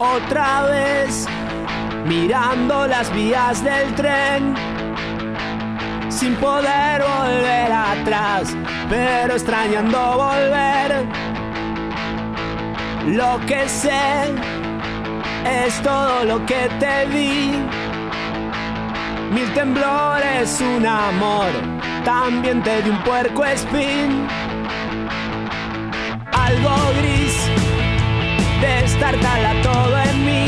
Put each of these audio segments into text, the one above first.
Otra vez, mirando las vías del tren, sin poder volver atrás, pero extrañando volver. Lo que sé es todo lo que te di. Mil temblores, un amor, también te di un puerco espín. Algo gris, destartala todo en mí.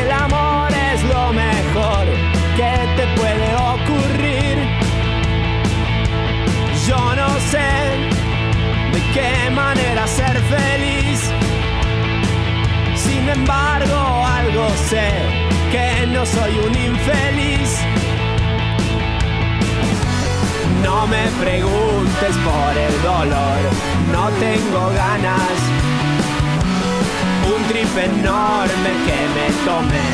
El amor es lo mejor que te puede ocurrir. Yo no sé de qué manera ser feliz. Sin embargo, algo sé que no soy un infeliz. No me preguntes por el dolor, no tengo ganas. Trip enorme que me tomé.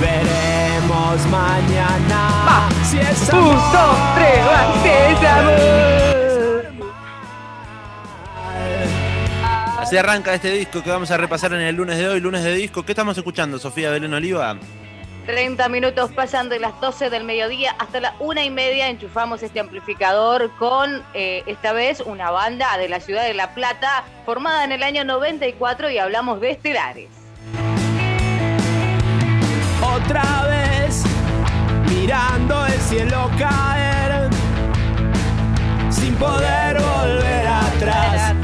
Veremos mañana si es Un, amor. dos, tres, va, si es amor. Así arranca este disco que vamos a repasar en el lunes de hoy, lunes de disco. ¿Qué estamos escuchando, Sofía Belén Oliva? 30 minutos pasan de las 12 del mediodía hasta la una y media. Enchufamos este amplificador con eh, esta vez una banda de la ciudad de La Plata formada en el año 94 y hablamos de estelares. Otra vez, mirando el cielo caer, sin poder volver atrás.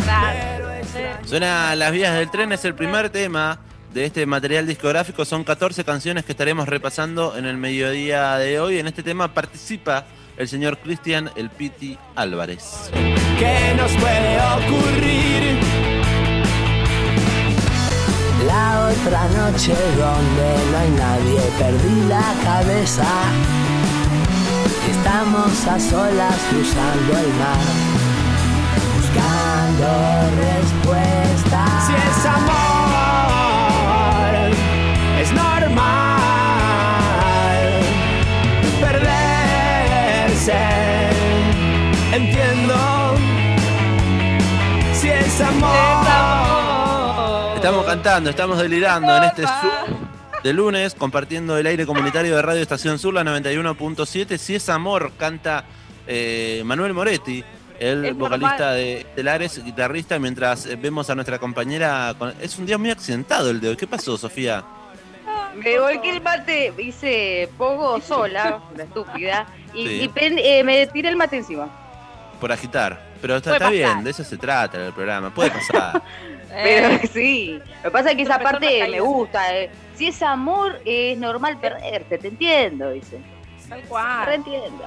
Suena Las Vías del Tren, es el primer tema de este material discográfico. Son 14 canciones que estaremos repasando en el mediodía de hoy. En este tema participa el señor Cristian El Piti Álvarez. ¿Qué nos puede ocurrir? La otra noche donde no hay nadie, perdí la cabeza. Estamos a solas cruzando el mar, buscando respuestas. Si es amor, cantando, estamos delirando en este Zoom de lunes, compartiendo el aire comunitario de Radio Estación Sur, la 91.7. Si es amor, canta eh, Manuel Moretti, el Es vocalista normal. de Telares, guitarrista, mientras vemos a nuestra compañera. con- Es un día muy accidentado el de hoy. ¿Qué pasó, Sofía? Me volqué el mate, hice pogo sola, la estúpida, y, Sí. y pen- eh, me tiré el mate encima. Por agitar. Pero está, bien, de eso se trata el programa. Puede pasar. Pero Eh, sí, lo que pasa es que esa parte me gusta. eh. Si es amor, es normal perderte, te entiendo, dice. tal Te cual. entiendo.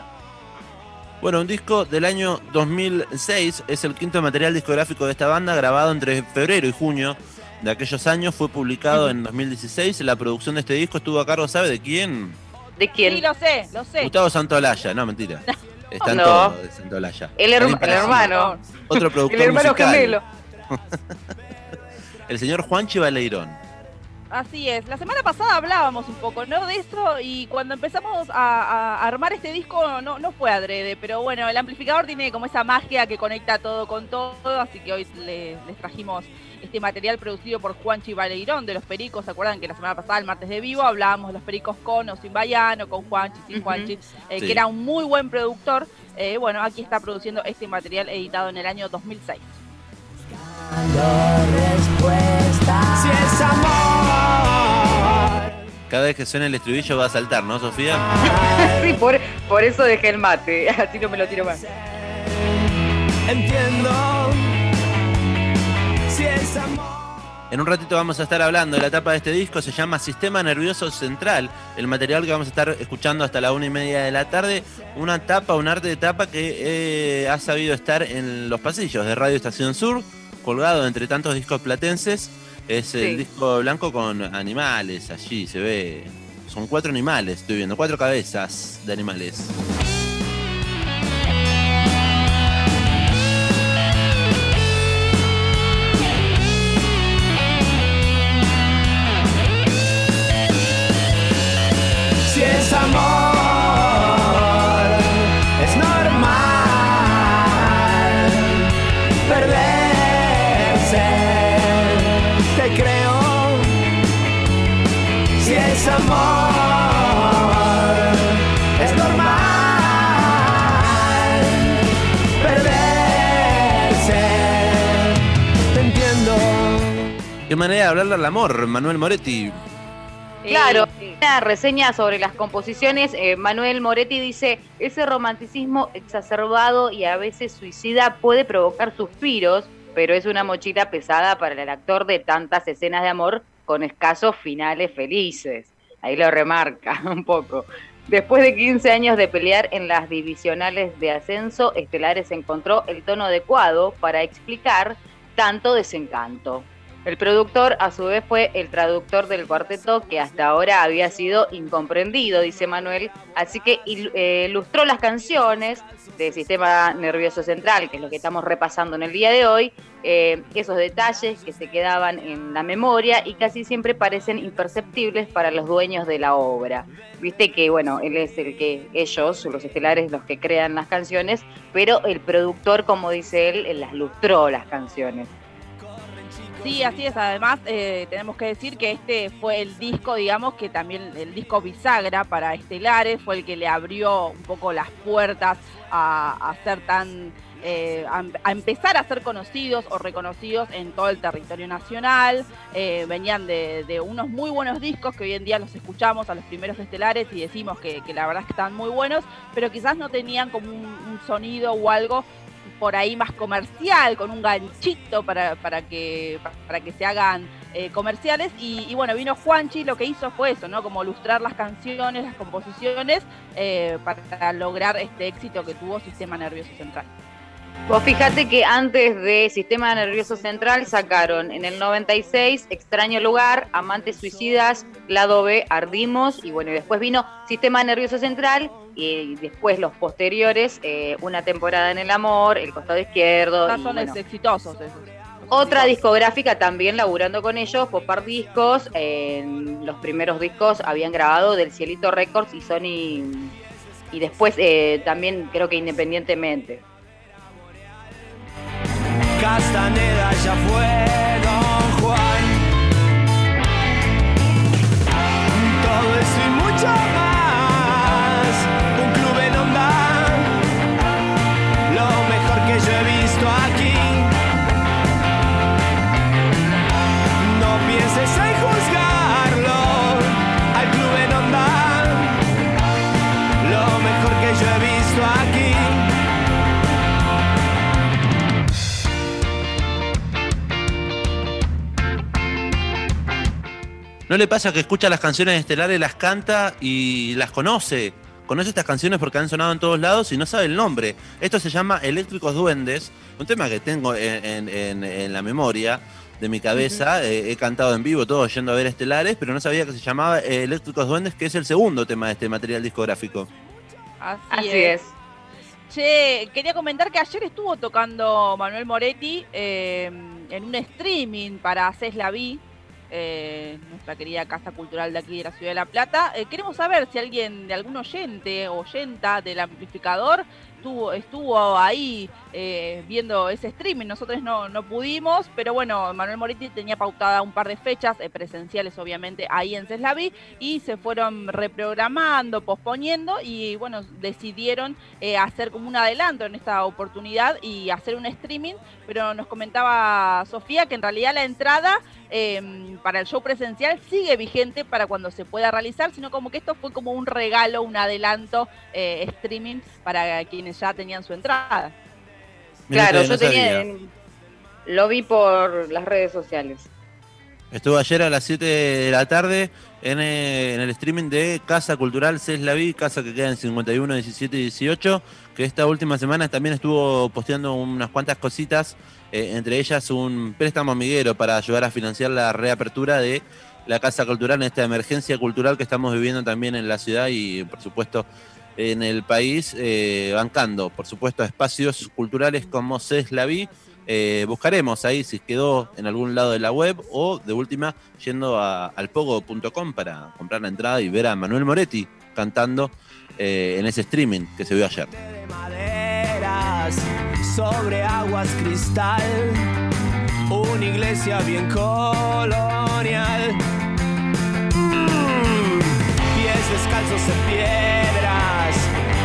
Bueno, un disco del año 2006 es el quinto material discográfico de esta banda, grabado entre febrero y junio de aquellos años. Fue publicado en 2016. La producción de este disco estuvo a cargo, ¿sabe de quién? ¿De quién? Sí, lo sé, lo sé. Gustavo Santolaya. No, mentira. Están No. todos de Santolaya. El, hermano. Otro productor El hermano musical. gemelo. El señor Juanchi Baleirón. Así es. La semana pasada hablábamos un poco, ¿no? De eso y cuando empezamos a, a armar este disco no, no fue adrede, pero bueno, el amplificador tiene como esa magia que conecta todo con todo, así que hoy le- les trajimos este material producido por Juanchi Baleirón de Los Pericos. ¿Se acuerdan que la semana pasada, el martes de vivo, hablábamos de Los Pericos con o sin Bayano, con Juanchi, sin. Juanchi, eh, Sí. que era un muy buen productor? Eh, bueno, aquí está produciendo este material editado en el año 2006. Si es amor. Cada vez que suena el estribillo va a saltar, ¿no, Sofía? Sí, por, por eso dejé el mate, así no me lo tiro más. Entiendo si es amor. En un ratito vamos a estar hablando de la etapa de este disco, se llama Sistema Nervioso Central, el material que vamos a estar escuchando hasta la una y media de la tarde, una tapa, un arte de tapa que eh, ha sabido estar en los pasillos de Radio Estación Sur, colgado entre tantos discos platenses, es Sí. el disco blanco con animales, allí se ve, son cuatro animales, estoy viendo, cuatro cabezas de animales. Manera de hablarle al amor, Manuel Moretti. Claro, una reseña sobre las composiciones, eh, Manuel Moretti dice, ese romanticismo exacerbado y a veces suicida puede provocar suspiros, pero es una mochila pesada para el actor de tantas escenas de amor con escasos finales felices. Ahí lo remarca un poco. Después de 15 años de pelear en las divisionales de ascenso, Estelares encontró el tono adecuado para explicar tanto desencanto. El productor, a su vez, fue el traductor del cuarteto que hasta ahora había sido incomprendido, dice Manuel, así que eh, ilustró las canciones del sistema nervioso central, que es lo que estamos repasando en el día de hoy, eh, esos detalles que se quedaban en la memoria y casi siempre parecen imperceptibles para los dueños de la obra. Viste que, bueno, él es el que, ellos, los estelares, los que crean las canciones, pero el productor, como dice él, las lustró las canciones. Sí, así es. Además, eh, tenemos que decir que este fue el disco, digamos, que también el disco bisagra para Estelares, fue el que le abrió un poco las puertas a, ser tan. eh, a, empezar a ser conocidos o reconocidos en todo el territorio nacional. Eh, venían de, unos muy buenos discos que hoy en día los escuchamos a los primeros estelares y decimos que, la verdad es que están muy buenos, pero quizás no tenían como un sonido o algo por ahí más comercial, con un ganchito para, para, que, para que se hagan eh, comerciales. Y, y, bueno, vino Juanchi, lo que hizo fue eso, ¿no? Como lustrar las canciones, las composiciones, eh, para lograr este éxito que tuvo Sistema Nervioso Central. Vos fíjate que antes de Sistema Nervioso Central sacaron en el 96 Extraño Lugar, Amantes Suicidas, Lado B, Ardimos, y bueno, y después vino Sistema Nervioso Central, y después los posteriores, eh, Una temporada en el amor, El costado izquierdo. Y, son bueno, exitosos esos. otra discográfica también laburando con ellos, Popar Discos, en los primeros discos habían grabado del Cielito Records y Sony, y después eh, también creo que independientemente. Castaneda ya fue Don Juan. Todo eso ¿No le pasa que escucha las canciones estelares, las canta y las conoce? Conoce estas canciones porque han sonado en todos lados y no sabe el nombre. Esto se llama Eléctricos Duendes, un tema que tengo en, en- en- en la memoria de mi cabeza. Eh, he cantado en vivo todo yendo a ver estelares, pero no sabía que se llamaba Eléctricos Duendes, que es el segundo tema de este material discográfico. Así, Así es. es. Che, quería comentar que ayer estuvo tocando Manuel Moretti eh, en un streaming para Haces la Vi, eh, nuestra querida Casa Cultural de aquí de la Ciudad de La Plata. Eh, queremos saber si alguien de algún oyente o oyenta del amplificador estuvo, estuvo ahí eh, viendo ese streaming. Nosotros no, no pudimos, pero bueno, Manuel Moretti tenía pautada un par de fechas eh, presenciales, obviamente, ahí en Ceslaví y se fueron reprogramando, posponiendo y bueno, decidieron eh, hacer como un adelanto en esta oportunidad y hacer un streaming, pero nos comentaba Sofía que en realidad la entrada eh, para el show presencial sigue vigente para cuando se pueda realizar, sino como que esto fue como un regalo, un adelanto streaming para quienes ya tenían su entrada. Mirá claro, yo no tenía, en- lo vi por las redes sociales. Estuvo ayer a las 7 de la tarde en, eh, en el streaming de Casa Cultural Ceslaví, casa que queda en 51, 17 y 18, que esta última semana también estuvo posteando unas cuantas cositas, eh, entre ellas un préstamo amiguero para ayudar a financiar la reapertura de la Casa Cultural en esta emergencia cultural que estamos viviendo también en la ciudad y por supuesto en el país, eh, bancando por supuesto espacios culturales como Ceslaví. Eh, buscaremos ahí si quedó en algún lado de la web o de última yendo a alpogo.com para comprar la entrada y ver a Manuel Moretti cantando eh, en ese streaming que se vio ayer. de maderas sobre aguas cristal. Un una iglesia bien colonial. Mm, Pies descalzos en piedras,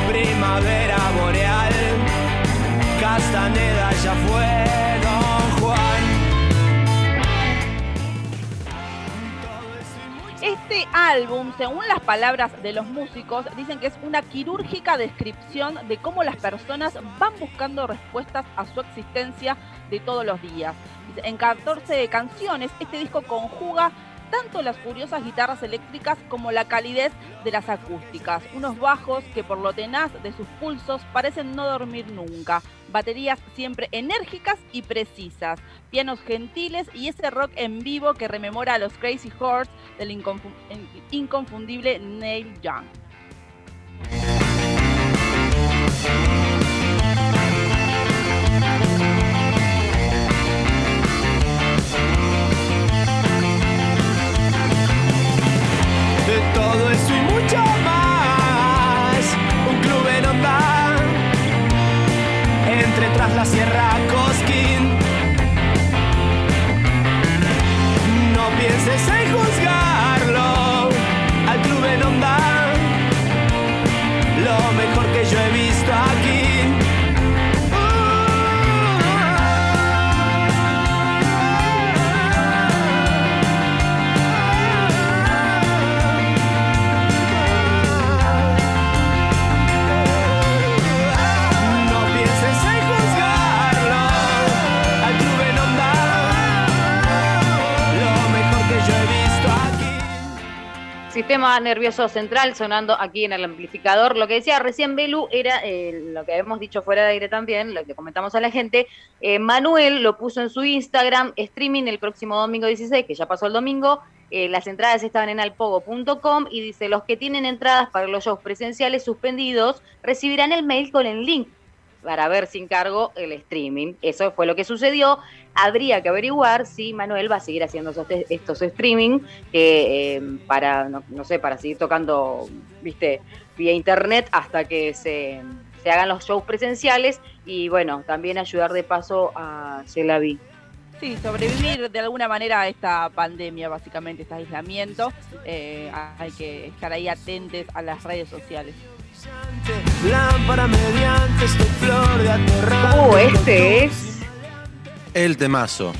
primavera boreal. Castaneda ya fue Don Juan. Este álbum, según las palabras de los músicos, dicen que es una quirúrgica descripción de cómo las personas van buscando respuestas a su existencia de todos los días. En 14 canciones, este disco conjuga tanto las curiosas guitarras eléctricas como la calidez de las acústicas. Unos bajos que por lo tenaz de sus pulsos parecen no dormir nunca. Baterías siempre enérgicas y precisas. Pianos gentiles y ese rock en vivo que rememora a los Crazy Horse del inconfu- inconfundible Neil Young. Sierra Cosquín. No pienses en juzgarlo. Nervioso central sonando aquí en el amplificador. Lo que decía recién Belu era eh, lo que habíamos dicho fuera de aire también, lo que comentamos a la gente. Eh, Manuel lo puso en su Instagram, streaming el próximo domingo 16, que ya pasó el domingo. Eh, las entradas estaban en alpogo.com y dice, los que tienen entradas para los shows presenciales suspendidos recibirán el mail con el link para ver sin cargo el streaming. Eso fue lo que sucedió. Habría que averiguar si Manuel va a seguir haciendo estos streaming que, eh, para, no, no sé, para seguir tocando, viste, vía internet hasta que se, se hagan los shows presenciales y bueno, también ayudar de paso a Celavi. Sí, sobrevivir de alguna manera a esta pandemia, básicamente, este aislamiento. Eh, hay que estar ahí atentos a las redes sociales. Lámpara mediante esta flor de aterrante Uh, este es El temazo.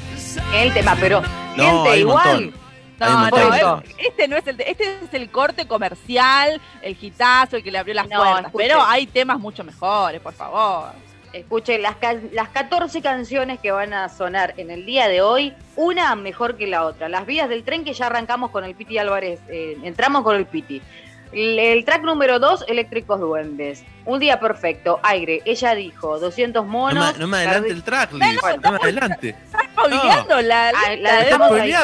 el tema, pero No, gente hay un igual. No, no, este no es el, este es el corte comercial, el hitazo, el que le abrió las No, puertas. Pero hay temas mucho mejores, por favor. Escuche, las, las 14 canciones que van a sonar en el día de hoy, una mejor que la otra. Las vías del tren que ya arrancamos con el Piti Álvarez, eh, entramos con el Piti. El, track número 2, Eléctricos Duendes. Un día perfecto, aire. Ella dijo, 200 No monos. me, no me adelante el tracklist. No, No me adelante. Estás spoileando la, Ah, la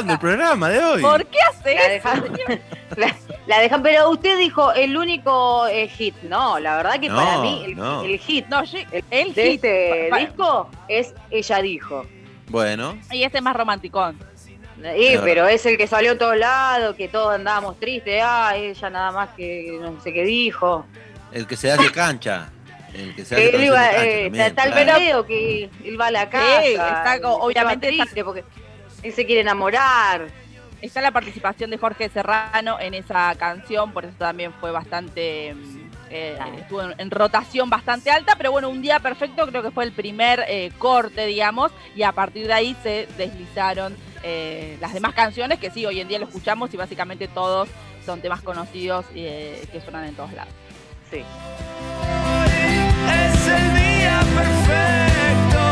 el programa de hoy. ¿Por qué hace La eso? dejan, la, la dejan, pero usted dijo el único eh, hit. No, la verdad que No, para mí el, no. el hit No, El- el de hit. este disco es Ella dijo. Bueno, Y este es más romanticón. Sí, pero es el que salió a todos lados, que todos andábamos tristes. Ah, ella nada más que no sé qué dijo. el que se hace cancha. El que se hace Que él iba, de cancha eh, también, tal claro. veo que él va a la casa. está obviamente está- triste porque él se quiere enamorar. Está la participación de Jorge Serrano en esa canción, por eso también fue bastante. mm, eh, estuvo en, en rotación bastante alta, pero bueno, un día perfecto creo que fue el primer eh, corte, digamos, y a partir de ahí se deslizaron eh, las demás canciones que sí, hoy en día lo escuchamos y básicamente todos son temas conocidos eh, que suenan en todos lados. Sí. Es el día perfecto.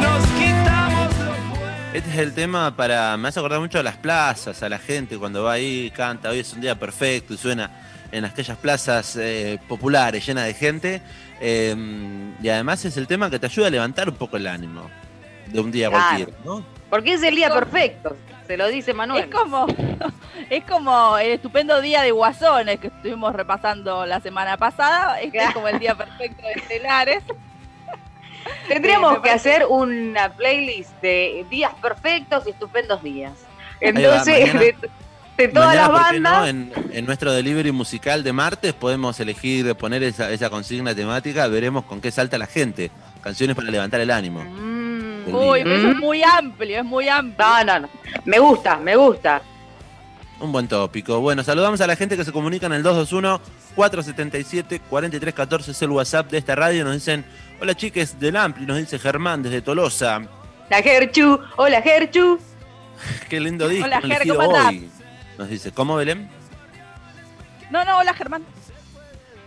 Nos quitamos lo bueno. Este es el tema para. Me hace acordar mucho a las plazas, a la gente cuando va ahí, canta. Hoy es un día perfecto y suena en aquellas plazas eh, populares llenas de gente. Eh, y además es el tema que te ayuda a levantar un poco el ánimo de un día Claro. cualquiera, ¿no? Porque es el día perfecto. Se lo dice Manuel. Es como, es como el estupendo día de Guasones que estuvimos repasando la semana pasada. Este es como el día perfecto de Estelares. Tendríamos que hacer una playlist de días perfectos y estupendos días. va, Entonces, mañana- de, de todas Mañana, las ¿por qué bandas. no? en, en nuestro delivery musical de martes podemos elegir poner esa, esa consigna temática. Veremos con qué salta la gente. Canciones para levantar el ánimo. Mm, Uy, pero eso es Mm. muy amplio, es muy amplio. No, no, no. Me gusta, me gusta. Un buen tópico. Bueno, saludamos a la gente que se comunica en el 221-477-4314, es el WhatsApp de esta radio. Nos dicen, hola chiques del Ampli, nos dice Germán desde Tolosa. La Gerchu, hola Gerchu. Qué lindo disco Hola, Ger, ¿cómo hoy. Nos dice, ¿cómo Belén? No, no, hola Germán.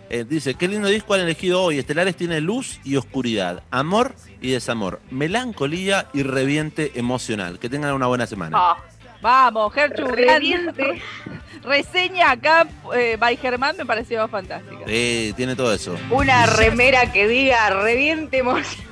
Eh, dice, qué lindo disco han elegido hoy. Estelares tiene luz y oscuridad, amor y desamor, melancolía y reviente emocional. Que tengan una buena semana. Ah, Vamos, Gerchu, gran reviente. reseña acá eh, by Germán me pareció fantástica. Sí, tiene todo eso. Una remera que diga reviente emoción.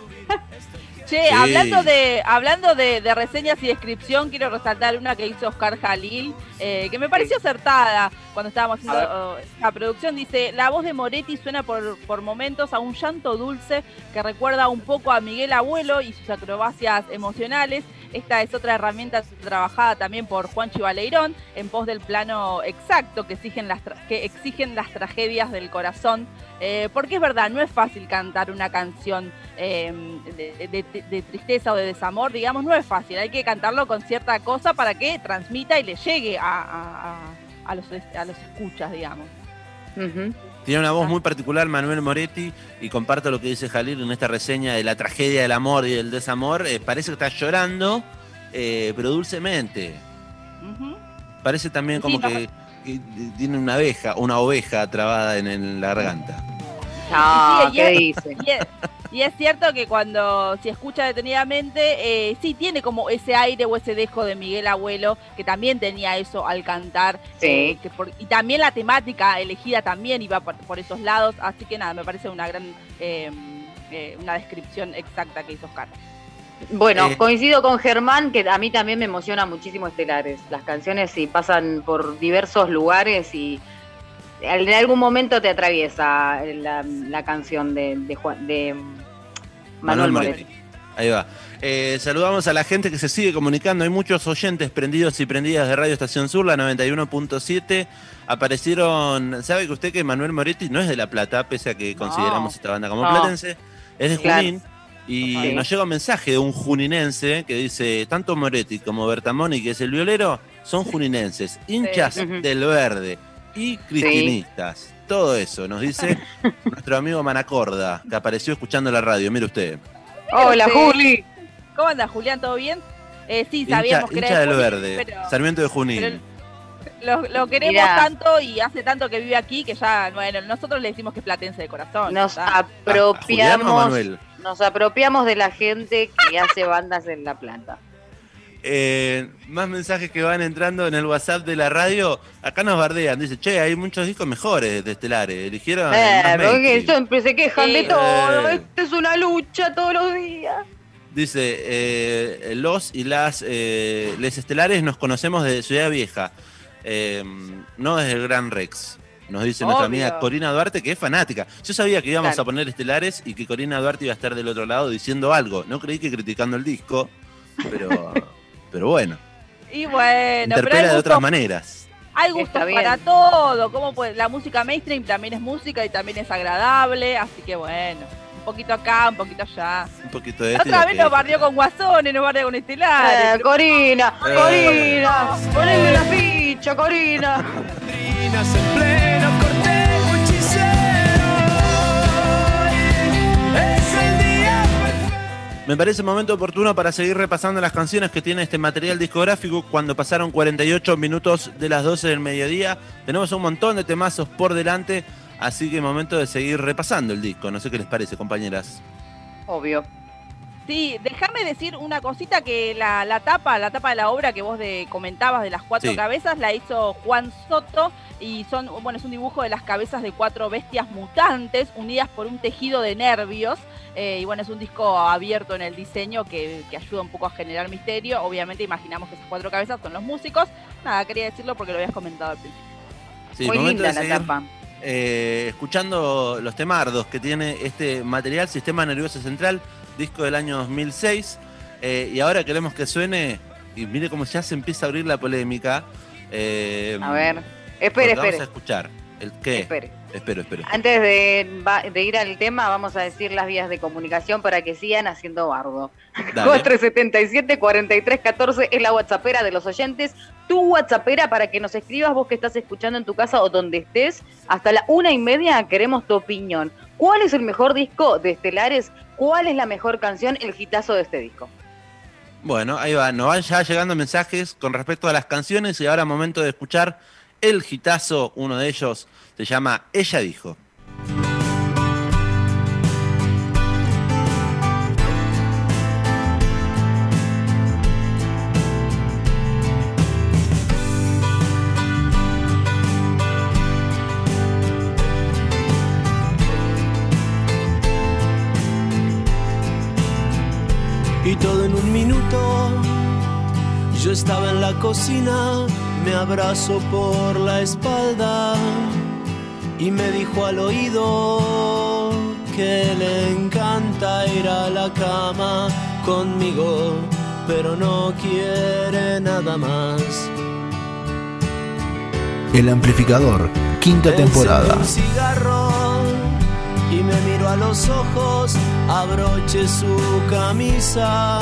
Che, Sí. hablando de hablando de, de reseñas y descripción, quiero resaltar una que hizo Oscar Jalil, eh, que me pareció acertada cuando estábamos haciendo oh, la producción. Dice, la voz de Moretti suena por, por momentos a un llanto dulce que recuerda un poco a Miguel Abuelo y sus acrobacias emocionales. Esta es otra herramienta trabajada también por Juan Chivaleirón en pos del plano exacto que exigen las, que exigen las tragedias del corazón. Eh, porque es verdad, no es fácil cantar una canción eh, de, tristeza o de desamor, digamos, no es fácil. Hay que cantarlo con cierta cosa para que transmita y le llegue a- a- a los, a los escuchas, digamos. Tiene una Ah. voz muy particular Manuel Moretti y comparto lo que dice Jalil en esta reseña de la tragedia del amor y del desamor. Eh, parece que está llorando, eh, pero dulcemente. Parece también como que, que tiene una abeja, una oveja trabada en, en la garganta. No, Sí, ¿qué dice? Y es, cierto que cuando se escucha detenidamente, eh, sí tiene como ese aire o ese dejo de Miguel Abuelo, que también tenía eso al cantar. Sí. eh, que por- y también la temática elegida también iba por, por esos lados. Así que nada, me parece una gran, eh, eh, una descripción exacta que hizo Oscar. Bueno, Eh. coincido con Germán que a mí también me emociona muchísimo Estelares. Las canciones sí pasan por diversos lugares y en algún momento te atraviesa la, la canción de, de, Juan- de Manuel, Moretti. Ahí va. Eh, saludamos a la gente que se sigue comunicando. Hay muchos oyentes prendidos y prendidas de Radio Estación Sur, la 91.7. Aparecieron. ¿Sabe que usted que Manuel Moretti no es de La Plata, pese a que consideramos esta banda como No. platense? Es de Claro. Junín. Y nos llega un mensaje de un juninense que dice: tanto Moretti como Bertamoni, que es el violero, son juninenses, hinchas del verde y cristinistas. Todo eso nos dice nuestro amigo Manacorda, que apareció escuchando la radio. Mire usted. Hola. Juli. ¿Cómo anda, Julián? ¿Todo bien? Eh, sí, Hincha, sabíamos que era de verde, pero- Sarmiento de Junín. pero Lo, lo queremos Mirá. tanto y hace tanto que vive aquí que ya, bueno, nosotros le decimos que es platense de corazón. Nos ¿verdad? ¿A- a Julián o a apropiamos, Manuel? nos apropiamos de la gente que hace bandas en La Plata. Eh, más mensajes que van entrando en el WhatsApp de la radio. Acá nos bardean. Dice, che, hay muchos discos mejores de Estelares. Eligieron. el Eh, porque mainstream". siempre se quejan de Sí. todo. Eh. Esto es una lucha todos los días. Dice, eh, los y las eh, les estelares nos conocemos desde Ciudad Vieja, eh, no desde el Gran Rex. Nos dice nuestra amiga Corina Duarte, que es fanática. Yo sabía que íbamos Claro. a poner estelares y que Corina Duarte iba a estar del otro lado diciendo algo. No creí que criticando el disco, pero, pero bueno, Y bueno, pero hay interpela de gustos, otras maneras. hay gustos para todo. Como pues, la música mainstream también es música y también es agradable. Así que bueno, un poquito acá, un poquito allá. Un poquito de y otra de vez nos bardeó con Guasones, nos bardeó con Estelares. Eh, pero- Corina, Eh. Corina, ponle la ficha, Corina. Me parece momento oportuno para seguir repasando las canciones que tiene este material discográfico cuando pasaron 48 minutos de las 12 del mediodía. Tenemos un montón de temazos por delante, así que momento de seguir repasando el disco. No sé qué les parece, compañeras. Obvio. Sí, déjame decir una cosita que la, la tapa, la tapa de la obra que vos de, comentabas de las cuatro Sí. cabezas la hizo Juan Soto y son, bueno, es un dibujo de las cabezas de cuatro bestias mutantes unidas por un tejido de nervios eh, y bueno, es un disco abierto en el diseño que, que ayuda un poco a generar misterio. Obviamente imaginamos que esas cuatro cabezas son los músicos. Nada, quería decirlo porque lo habías comentado al principio. Sí, Muy linda la seguir tapa. Eh, escuchando los temardos que tiene este material, Sistema Nervioso Central, disco del año 2006. Eh, y ahora queremos que suene, y mire cómo ya se empieza a abrir la polémica. eh, A ver. porque Espere, Vamos a espere. escuchar. ¿El qué? Espere. Espero, espero. Antes de, ir al tema, vamos a decir las vías de comunicación para que sigan haciendo bardo. Dale. 477-4314 es la WhatsAppera de los oyentes. Tu WhatsAppera para que nos escribas vos que estás escuchando en tu casa o donde estés. Hasta la una y media queremos tu opinión. ¿Cuál es el mejor disco de Estelares? ¿Cuál es la mejor canción, el hitazo de este disco? Bueno, ahí va, nos van ya llegando mensajes con respecto a las canciones y ahora momento de escuchar el gitazo, uno de ellos se llama Ella dijo. y todo en un minuto. Yo estaba en la cocina, me abrazó por la espalda y me dijo al oído que le encanta ir a la cama conmigo, pero no quiere nada más. El amplificador, quinta temporada. Encendí un cigarro y me miro a los ojos, abroche su camisa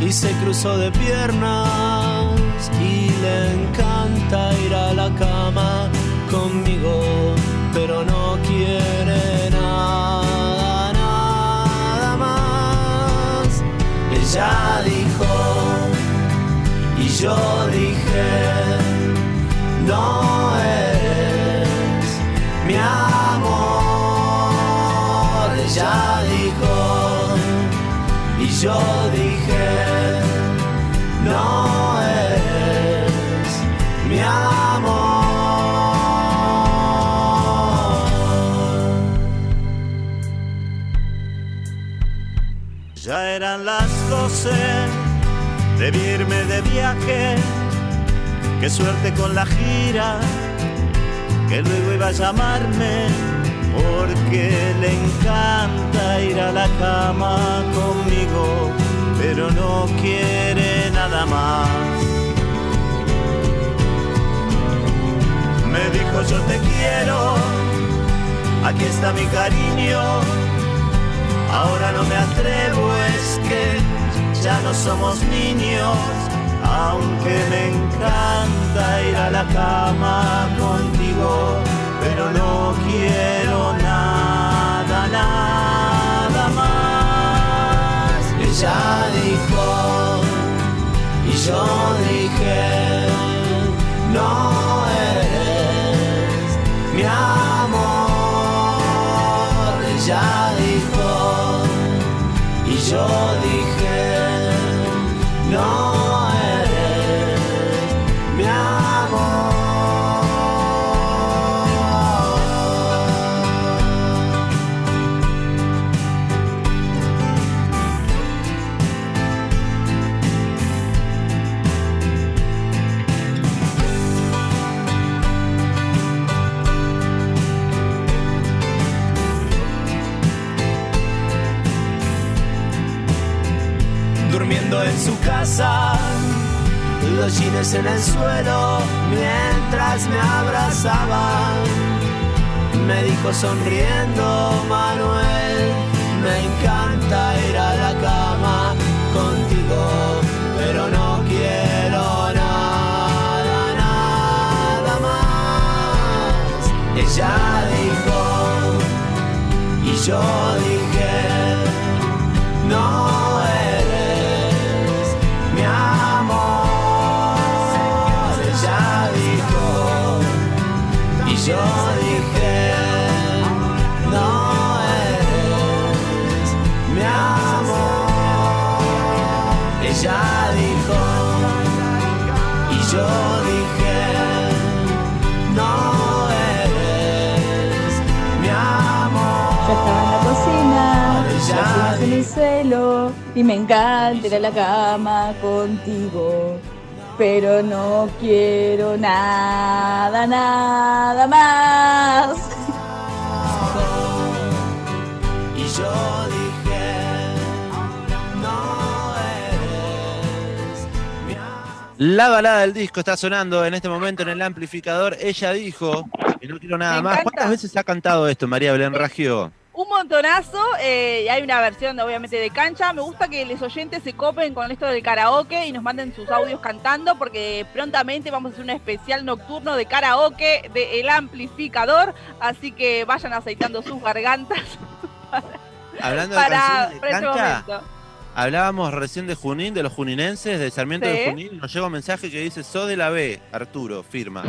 y se cruzó de piernas y le encanta ir a la cama conmigo, pero no quiere nada, nada más. Ella dijo y yo dije no eres mi amor. Ella dijo y yo dije, no Ya eran las doce, debí irme de viaje Qué suerte con la gira, que luego iba a llamarme, porque le encanta ir a la cama conmigo, pero no quiere nada más. Me dijo yo te quiero, aquí está mi cariño, ahora no me atrevo, es que ya no somos niños aunque me encanta ir a la cama contigo, pero no quiero nada, nada más. Ella dijo y yo dije, no eres mi amor. Ella dijo y yo suelo mientras me abrazaban. Me dijo sonriendo Manuel, me encanta ir a la cama contigo, pero no quiero nada, nada más. Ella dijo y yo dije, yo dije, no eres mi amor. Ella dijo y yo dije, no eres mi amor. Ya estaba en la cocina, las uñas en el suelo y me encanta ir a la cama contigo. Pero no quiero nada, nada más. Y yo dije, no eres mi. La balada del disco está sonando en este momento en el amplificador. Ella dijo, Y no quiero nada Me más. encanta. ¿Cuántas veces ha cantado esto María Belén Raggio? Montonazo, eh, y hay una versión obviamente de cancha. Me gusta que los oyentes se copen con esto del karaoke y nos manden sus audios cantando, porque prontamente vamos a hacer un especial nocturno de karaoke de El Amplificador. Así que vayan aceitando sus gargantas Hablando de para, canciones de para ese cancha, momento. hablábamos recién de Junín, de los juninenses, de Sarmiento Sí. de Junín. Nos llega un mensaje que dice, sos de la B, Arturo, firma.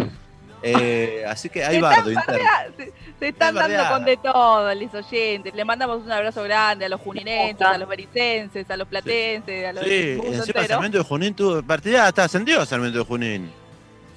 Eh, así que hay bardo se, se están dando con de todo, los oyentes. Le mandamos un abrazo grande a los juninenses, a los bericenses, a los platenses, a los Sí, mundo encima entero. Sarmiento de Junín tuvo partida, hasta ascendió Sarmiento de Junín.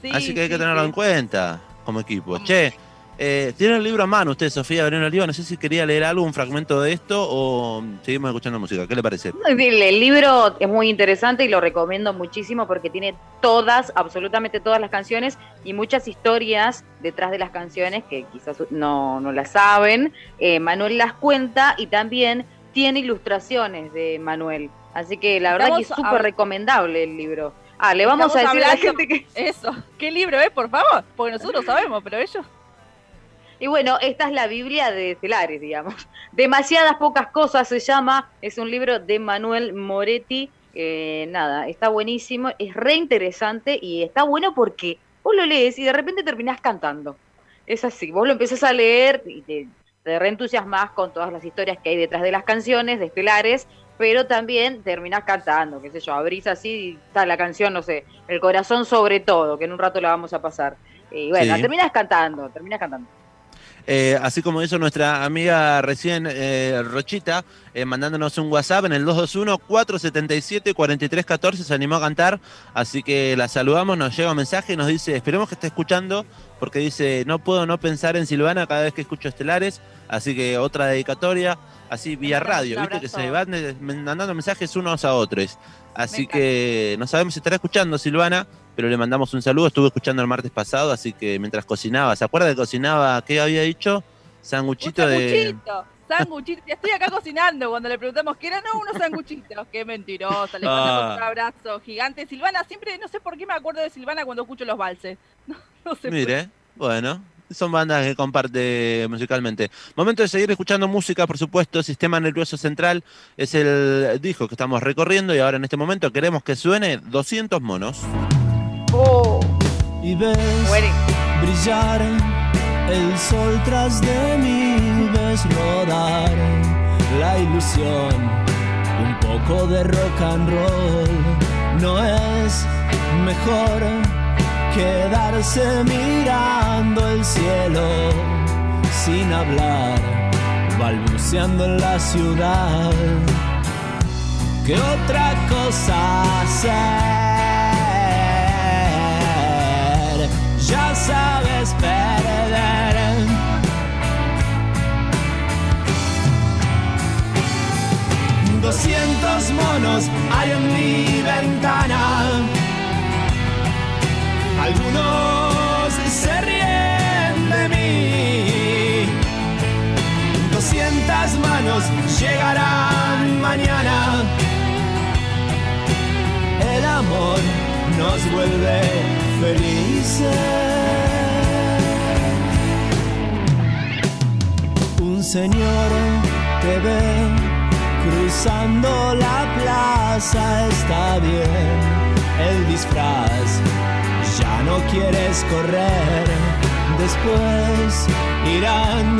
Sí, Así que hay que tenerlo sí. en cuenta como equipo. Che, eh, tiene el libro a mano usted, Sofía Belén Oliva. No sé si quería leer algo, un fragmento de esto o seguimos escuchando música. ¿Qué le parece? El el libro es muy interesante y lo recomiendo muchísimo porque tiene todas, absolutamente todas las canciones y muchas historias detrás de las canciones que quizás no, no las saben. Eh, Manuel las cuenta y también tiene ilustraciones de Manuel. Así que la verdad que es súper recomendable el libro. Ah, le vamos a decir a la gente que... Eso. ¿Qué libro es, por favor? Porque nosotros sabemos, pero ellos. Y bueno, esta es la Biblia de Celares, digamos. Demasiadas pocas cosas se llama. Es un libro de Manuel Moretti. Eh, nada, está buenísimo, es re interesante y está bueno porque vos lo lees y de repente terminás cantando. Es así, vos lo empezás a leer y te, te reentusiasmás con todas las historias que hay detrás de las canciones de Estelares, pero también terminás cantando, qué sé yo, abrís así y está la canción, no sé, El corazón sobre todo, que en un rato la vamos a pasar. Y bueno, Sí. terminás cantando, terminás cantando. Eh, así como hizo nuestra amiga recién, eh, Rochita, eh, mandándonos un WhatsApp en el 221-477-4314, se animó a cantar, así que la saludamos, nos llega un mensaje y nos dice, esperemos que esté escuchando, porque dice, no puedo no pensar en Silvana cada vez que escucho Estelares, así que otra dedicatoria, así vía radio, viste que se van mandando mensajes unos a otros. Así que no sabemos si estará escuchando Silvana, pero le mandamos un saludo. Estuve escuchando el martes pasado, así que mientras cocinaba, ¿se acuerda que cocinaba? ¿Qué había dicho? Sanguchito un de. sanguchito. Sanguchito. Estoy acá cocinando cuando le preguntamos qué era, no, unos sanguchitos. Qué mentirosa. Le mandamos Ah. un abrazo gigante. Silvana, siempre, no sé por qué me acuerdo de Silvana cuando escucho los valses. No, no sé. por qué. Mire, bueno, son bandas que comparte musicalmente. Momento de seguir escuchando música, por supuesto. Sistema Nervioso Central es el disco que estamos recorriendo y ahora en este momento queremos que suene 200 monos. Oh, Y ves brillar el sol tras de mí, ves rodar la ilusión, un poco de rock and roll. No es mejor quedarse mirando el cielo sin hablar, balbuceando en la ciudad. ¿Qué otra cosa hacer? Ya sabes perder. Doscientos monos hay en mi ventana. Algunos se ríen de mí. Doscientas manos llegarán mañana. El amor nos vuelve felices. Un señor te ve cruzando la plaza, está bien. El disfraz ya no quieres correr. Después irán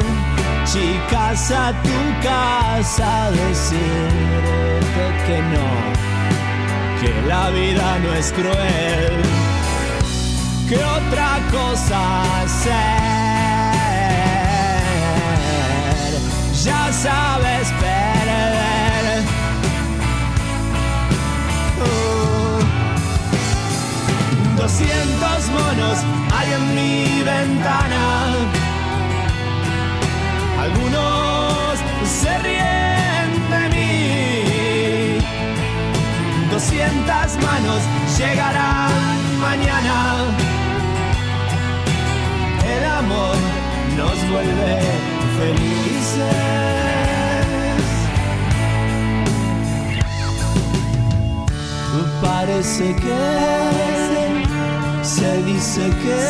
chicas a tu casa a decirte que no, que la vida no es cruel. ¿Qué otra cosa hacer? Ya sabes perder. Oh. Doscientos monos hay en mi ventana. Algunos se ríen de mí. Doscientas manos llegarán mañana. El amor nos vuelve felices. Parece que se dice que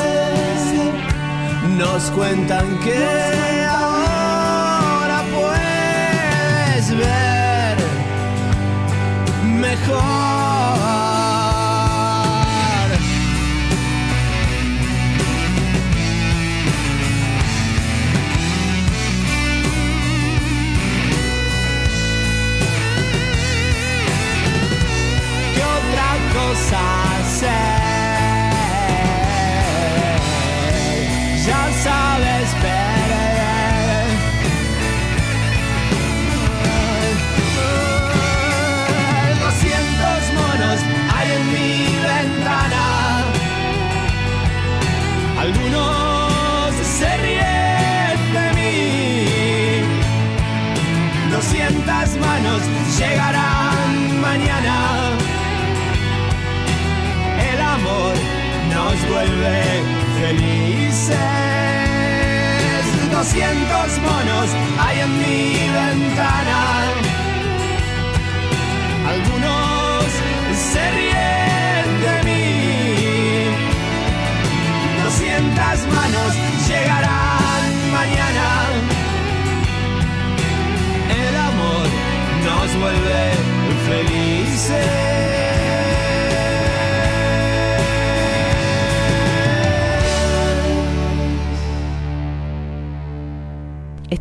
nos cuentan que ahora puedes ver mejor.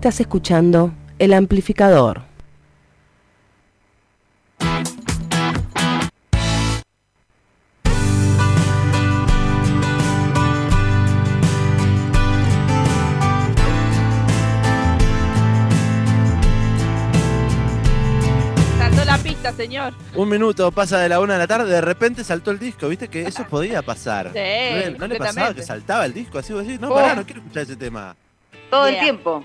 Estás escuchando El Amplificador. Saltó la pista, señor. Un minuto pasa de la una de la tarde, de repente saltó el disco, ¿viste? Que eso podía pasar. Sí, ¿No, le- pasaba que saltaba el disco así? Vos decís, no, Oh. pará, no quiero escuchar ese tema. Todo el tiempo.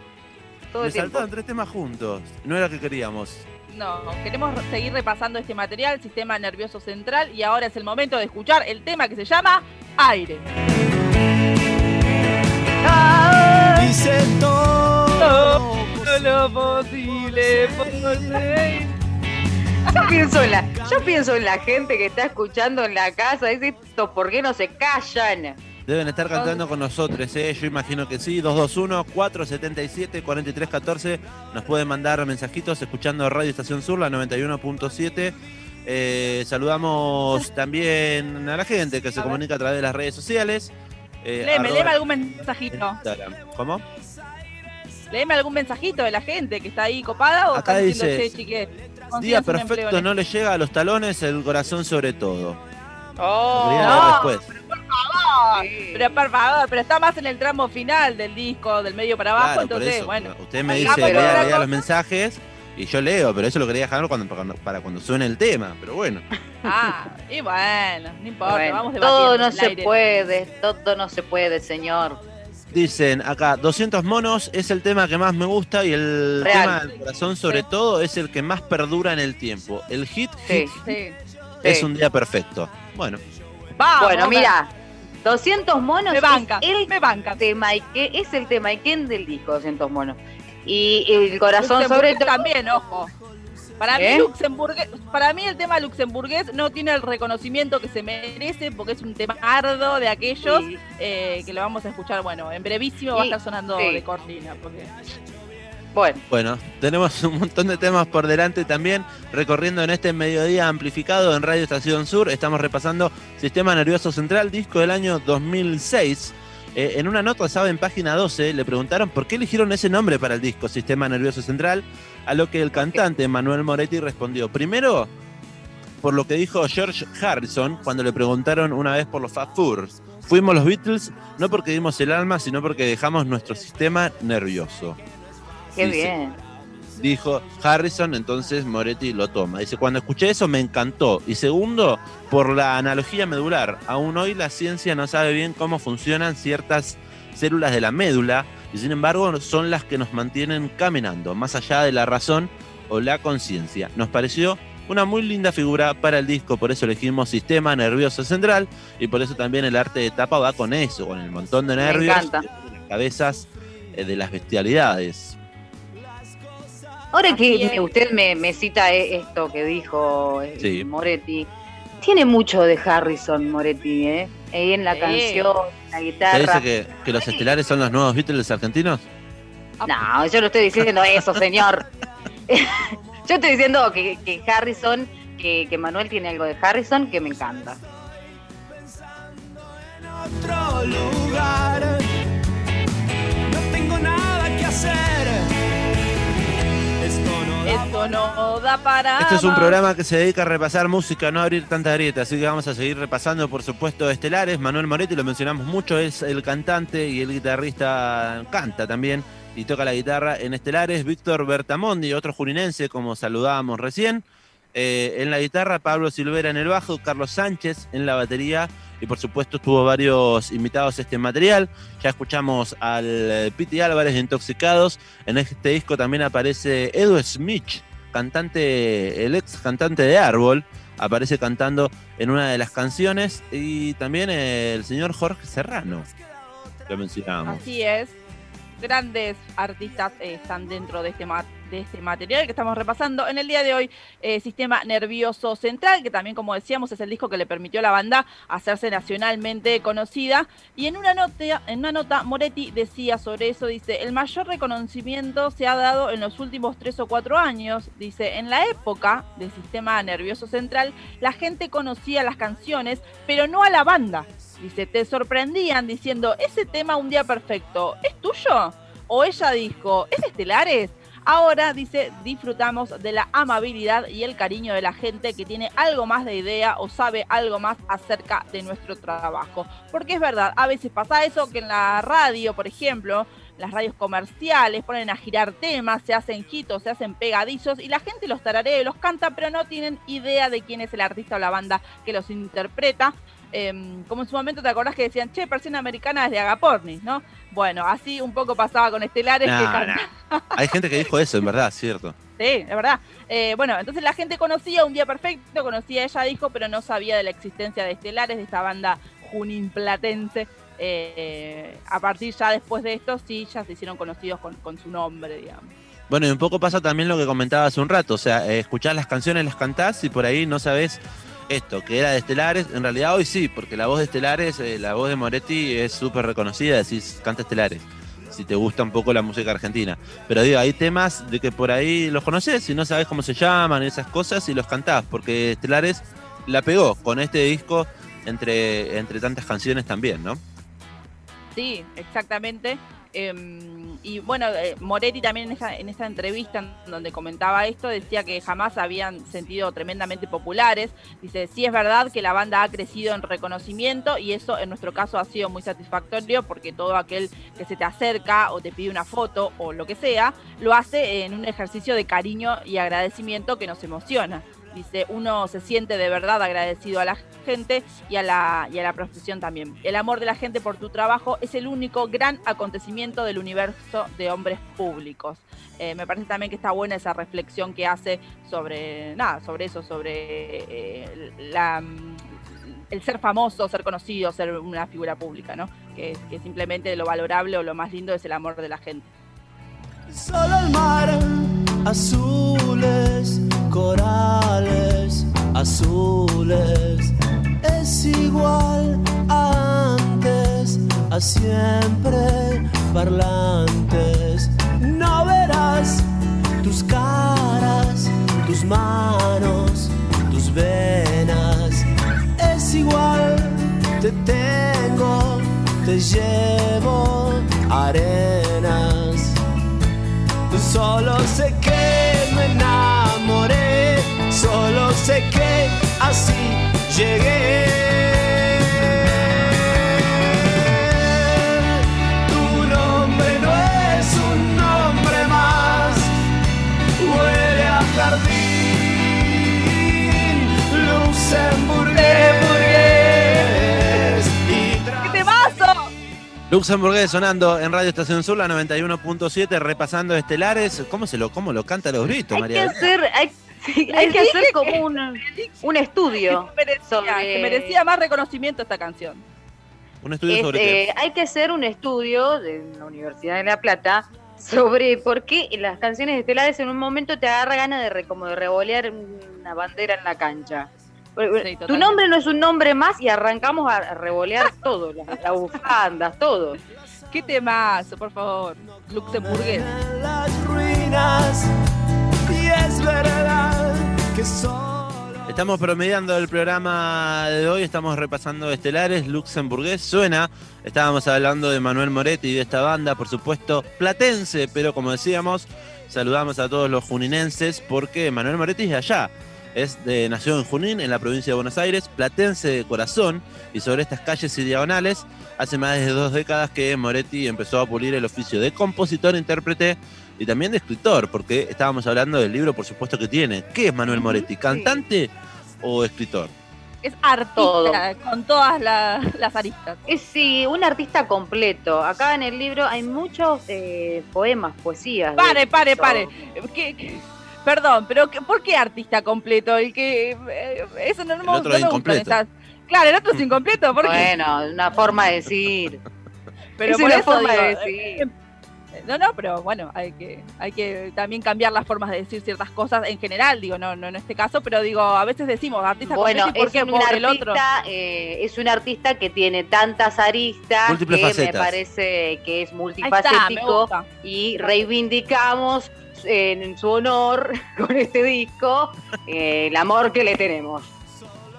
Todo Me el tiempo. saltaban tres temas juntos. No era lo que queríamos. No, queremos seguir repasando este material, sistema nervioso central, y ahora es el momento de escuchar el tema que se llama Aire. Dice todo. Todo lo posible por ser. Yo pienso, en la, yo pienso en la gente que está escuchando en la casa. Dice esto, ¿por qué no se callan? Deben estar cantando con nosotros, ¿eh? Yo imagino que sí. 221-477-4314. Nos pueden mandar mensajitos escuchando Radio Estación Sur, la 91.7. Eh, saludamos también a la gente que se comunica a través de las redes sociales. Eh, Léeme, algún mensajito. Instagram. ¿Cómo? Léeme algún mensajito de la gente que está ahí copada o Acá diciendo, dice, chique, Día perfecto, no le llega a los talones, el corazón sobre todo. Oh, no. leer sí. Pero por favor, pero está más en el tramo final del disco, del medio para abajo, Claro, entonces, eso. bueno. Usted me dice, lea, lea los mensajes y yo leo, pero eso lo quería dejar cuando, para, para cuando suene el tema. Pero bueno, Ah, y bueno, no importa, Bueno, vamos todo no se aire. puede, todo no se puede, señor. dicen acá, 200 monos es el tema que más me gusta y el Real. tema del corazón sobre Sí. todo es el que más perdura en el tiempo. El hit, Sí. hit Sí. es sí. un día perfecto. Bueno, Vamos, Bueno, vamos. mira, 200 monos Me banca, es el me banca. tema Ike- es el tema Iken del disco 200 monos. Y el corazón sobre todo también, ojo. Para ¿Eh? mí, para mí el tema luxemburgués no tiene el reconocimiento que se merece porque es un tema ardo de aquellos Sí. eh, que lo vamos a escuchar, bueno, en brevísimo va a estar sonando sí. de cortina. Porque... Bueno, tenemos un montón de temas por delante también, recorriendo en este mediodía amplificado en Radio Estación Sur. Estamos repasando Sistema Nervioso Central, disco del año 2006. Eh, en una nota, ¿sabe? En página 12 le preguntaron por qué eligieron ese nombre para el disco, Sistema Nervioso Central, a lo que el cantante Manuel Moretti respondió. Primero, por lo que dijo George Harrison cuando le preguntaron una vez por los Fast Furious. Fuimos los Beatles no porque dimos el alma, sino porque dejamos nuestro sistema nervioso. Qué Dice, bien. Dijo Harrison, entonces Moretti lo toma. Dice, cuando escuché eso me encantó. Y segundo, por la analogía medular. Aún hoy la ciencia no sabe bien cómo funcionan ciertas células de la médula y sin embargo son las que nos mantienen caminando, más allá de la razón o la conciencia. Nos pareció una muy linda figura para el disco, por eso elegimos Sistema Nervioso Central y por eso también el arte de tapa va con eso, con el montón de nervios, de las cabezas eh, de las bestialidades. Ahora que me- usted me, me cita eh, esto que dijo eh, Sí. Moretti, tiene mucho de Harrison Moretti, ¿eh? ahí en la Sí. canción, la ¿Te guitarra. dice que, que los estelares son los nuevos Beatles argentinos? No, yo no estoy diciendo eso, señor. yo estoy diciendo que, que Harrison, que, que Manuel tiene algo de Harrison que me encanta. otro lugar. No tengo nada que hacer. Esto no da Esto no da para. Este es un programa que se dedica a repasar música, no a abrir tanta grieta, así que vamos a seguir repasando, por supuesto, estelares. Manuel Moretti, lo mencionamos mucho, es el cantante y el guitarrista, canta también y toca la guitarra en estelares. Víctor Bertamondi, otro jurinense, como saludábamos recién. Eh, en la guitarra, Pablo Silvera en el bajo, Carlos Sánchez en la batería y por supuesto tuvo varios invitados a este material. Ya escuchamos al eh, Piti Álvarez Intoxicados. En este disco también aparece Edu Smith, cantante, el ex cantante de Árbol, aparece cantando en una de las canciones. Y también el señor Jorge Serrano, lo mencionábamos. Así es. Grandes artistas eh, están dentro de este, de este material que estamos repasando. En el día de hoy, eh, Sistema Nervioso Central, que también, como decíamos, es el disco que le permitió a la banda hacerse nacionalmente conocida. Y en una nota, en una nota Moretti decía sobre eso, dice, el mayor reconocimiento se ha dado en los últimos tres o cuatro años. Dice, en la época del Sistema Nervioso Central, la gente conocía las canciones, pero no a la banda. Dice, te sorprendían diciendo, ese tema Un Día Perfecto, ¿es tuyo? O ella dijo, ¿es Estelares? Ahora, dice, disfrutamos de la amabilidad y el cariño de la gente que tiene algo más de idea o sabe algo más acerca de nuestro trabajo. Porque es verdad, a veces pasa eso que en la radio, por ejemplo, las radios comerciales ponen a girar temas, se hacen hitos, se hacen pegadizos y la gente los tararea y los canta, pero no tienen idea de quién es el artista o la banda que los interpreta. Em, como en su momento te acordás que decían, che, versión americana es de Agapornis, ¿no? Bueno, así un poco pasaba con Estelares que No, canta- no. Hay gente que dijo eso, en verdad, cierto. Sí, es verdad. Eh, bueno, entonces la gente conocía Un Día Perfecto, conocía ella dijo, pero no sabía de la existencia de Estelares, de esta banda junín platense. Eh, a partir ya después de esto, sí, ya se hicieron conocidos con, con su nombre, digamos. Bueno, y un poco pasa también lo que comentaba hace un rato, o sea, eh, escuchás las canciones, las cantás y por ahí no sabés esto, que era de Estelares, en realidad hoy sí, porque la voz de Estelares, eh, la voz de Moretti es súper reconocida, decís, canta Estelares, si te gusta un poco la música argentina. Pero digo, hay temas de que por ahí los conoces y no sabes cómo se llaman, esas cosas, y los cantás, porque Estelares la pegó con este disco entre, entre tantas canciones también, ¿no? Sí, exactamente. Em, y bueno, eh, Moretti también en en esa entrevista en donde comentaba esto, decía que jamás habían sentido tremendamente populares. Dice, sí es verdad que la banda ha crecido en reconocimiento y eso en nuestro caso ha sido muy satisfactorio porque todo aquel que se te acerca o te pide una foto o lo que sea, lo hace en un ejercicio de cariño y agradecimiento que nos emociona. Dice, uno se siente de verdad agradecido a la gente y a la, y a la profesión también. El amor de la gente por tu trabajo es el único gran acontecimiento del universo de hombres públicos. Eh, me parece también que está buena esa reflexión que hace sobre, nada, sobre eso, sobre eh, la, el ser famoso, ser conocido, ser una figura pública, ¿no? Que, que simplemente lo valorable o lo más lindo es el amor de la gente. Solo el mar, azules, corales, azules. Es igual a antes, a siempre parlantes. No verás tus caras, tus manos, tus venas. Es igual, te tengo, te llevo arenas. Solo sé que me enamoré, solo sé que así llegué. Luxemburgués sonando en Radio Estación Sur, la 91.7, repasando estelares. ¿Cómo se lo, cómo lo canta los gritos, Hay que María? hacer, hay, sí, hay que hacer como un, un estudio. Se merecía, sobre- se merecía más reconocimiento esta canción. Un estudio Es, sobre qué. eh, hay que hacer un estudio de la Universidad de La Plata sobre por qué las canciones estelares en un momento te agarra ganas de re- como de revolear una bandera en la cancha. Tu nombre no es un nombre más y arrancamos a revolear todo, las, las bufandas, todo. ¿Qué temazo, por favor? Luxemburgués. Las ruinas y es verdad que solo Estamos promediando el programa de hoy, estamos repasando estelares, Luxemburgués suena, estábamos hablando de Manuel Moretti y de esta banda, por supuesto, platense, pero como decíamos, saludamos a todos los juninenses porque Manuel Moretti es de allá, es de, nació en Junín, en la provincia de Buenos Aires, platense de corazón, y sobre estas calles y diagonales, hace más de dos décadas que Moretti empezó a pulir el oficio de compositor, intérprete y también de escritor, porque estábamos hablando del libro, por supuesto, que tiene. ¿Qué es Manuel Moretti? ¿Cantante o escritor? Es artista, Todo. con todas la- las aristas. Es sí, un artista completo. Acá en el libro hay muchos eh, poemas, poesías. Pare, pare, pare. ¿Qué- qué? Perdón, pero ¿qué- ¿por qué artista completo? El que eh, eso no, El me- otro no es me gustan esas- Claro, el otro es incompleto, ¿por qué? Bueno, una forma de decir. Pero es por una eso forma digo, de eh, decir. No, no, pero bueno, hay que, hay que también cambiar las formas de decir ciertas cosas en general, digo, no, no en este caso, pero digo, a veces decimos artista Bueno, completo y por es qué un por el otro. artista, eh, es un artista que tiene tantas aristas Múltiples que facetas. me parece que es está, multifacético y reivindicamos eh, en su honor con este disco eh, el amor que le tenemos.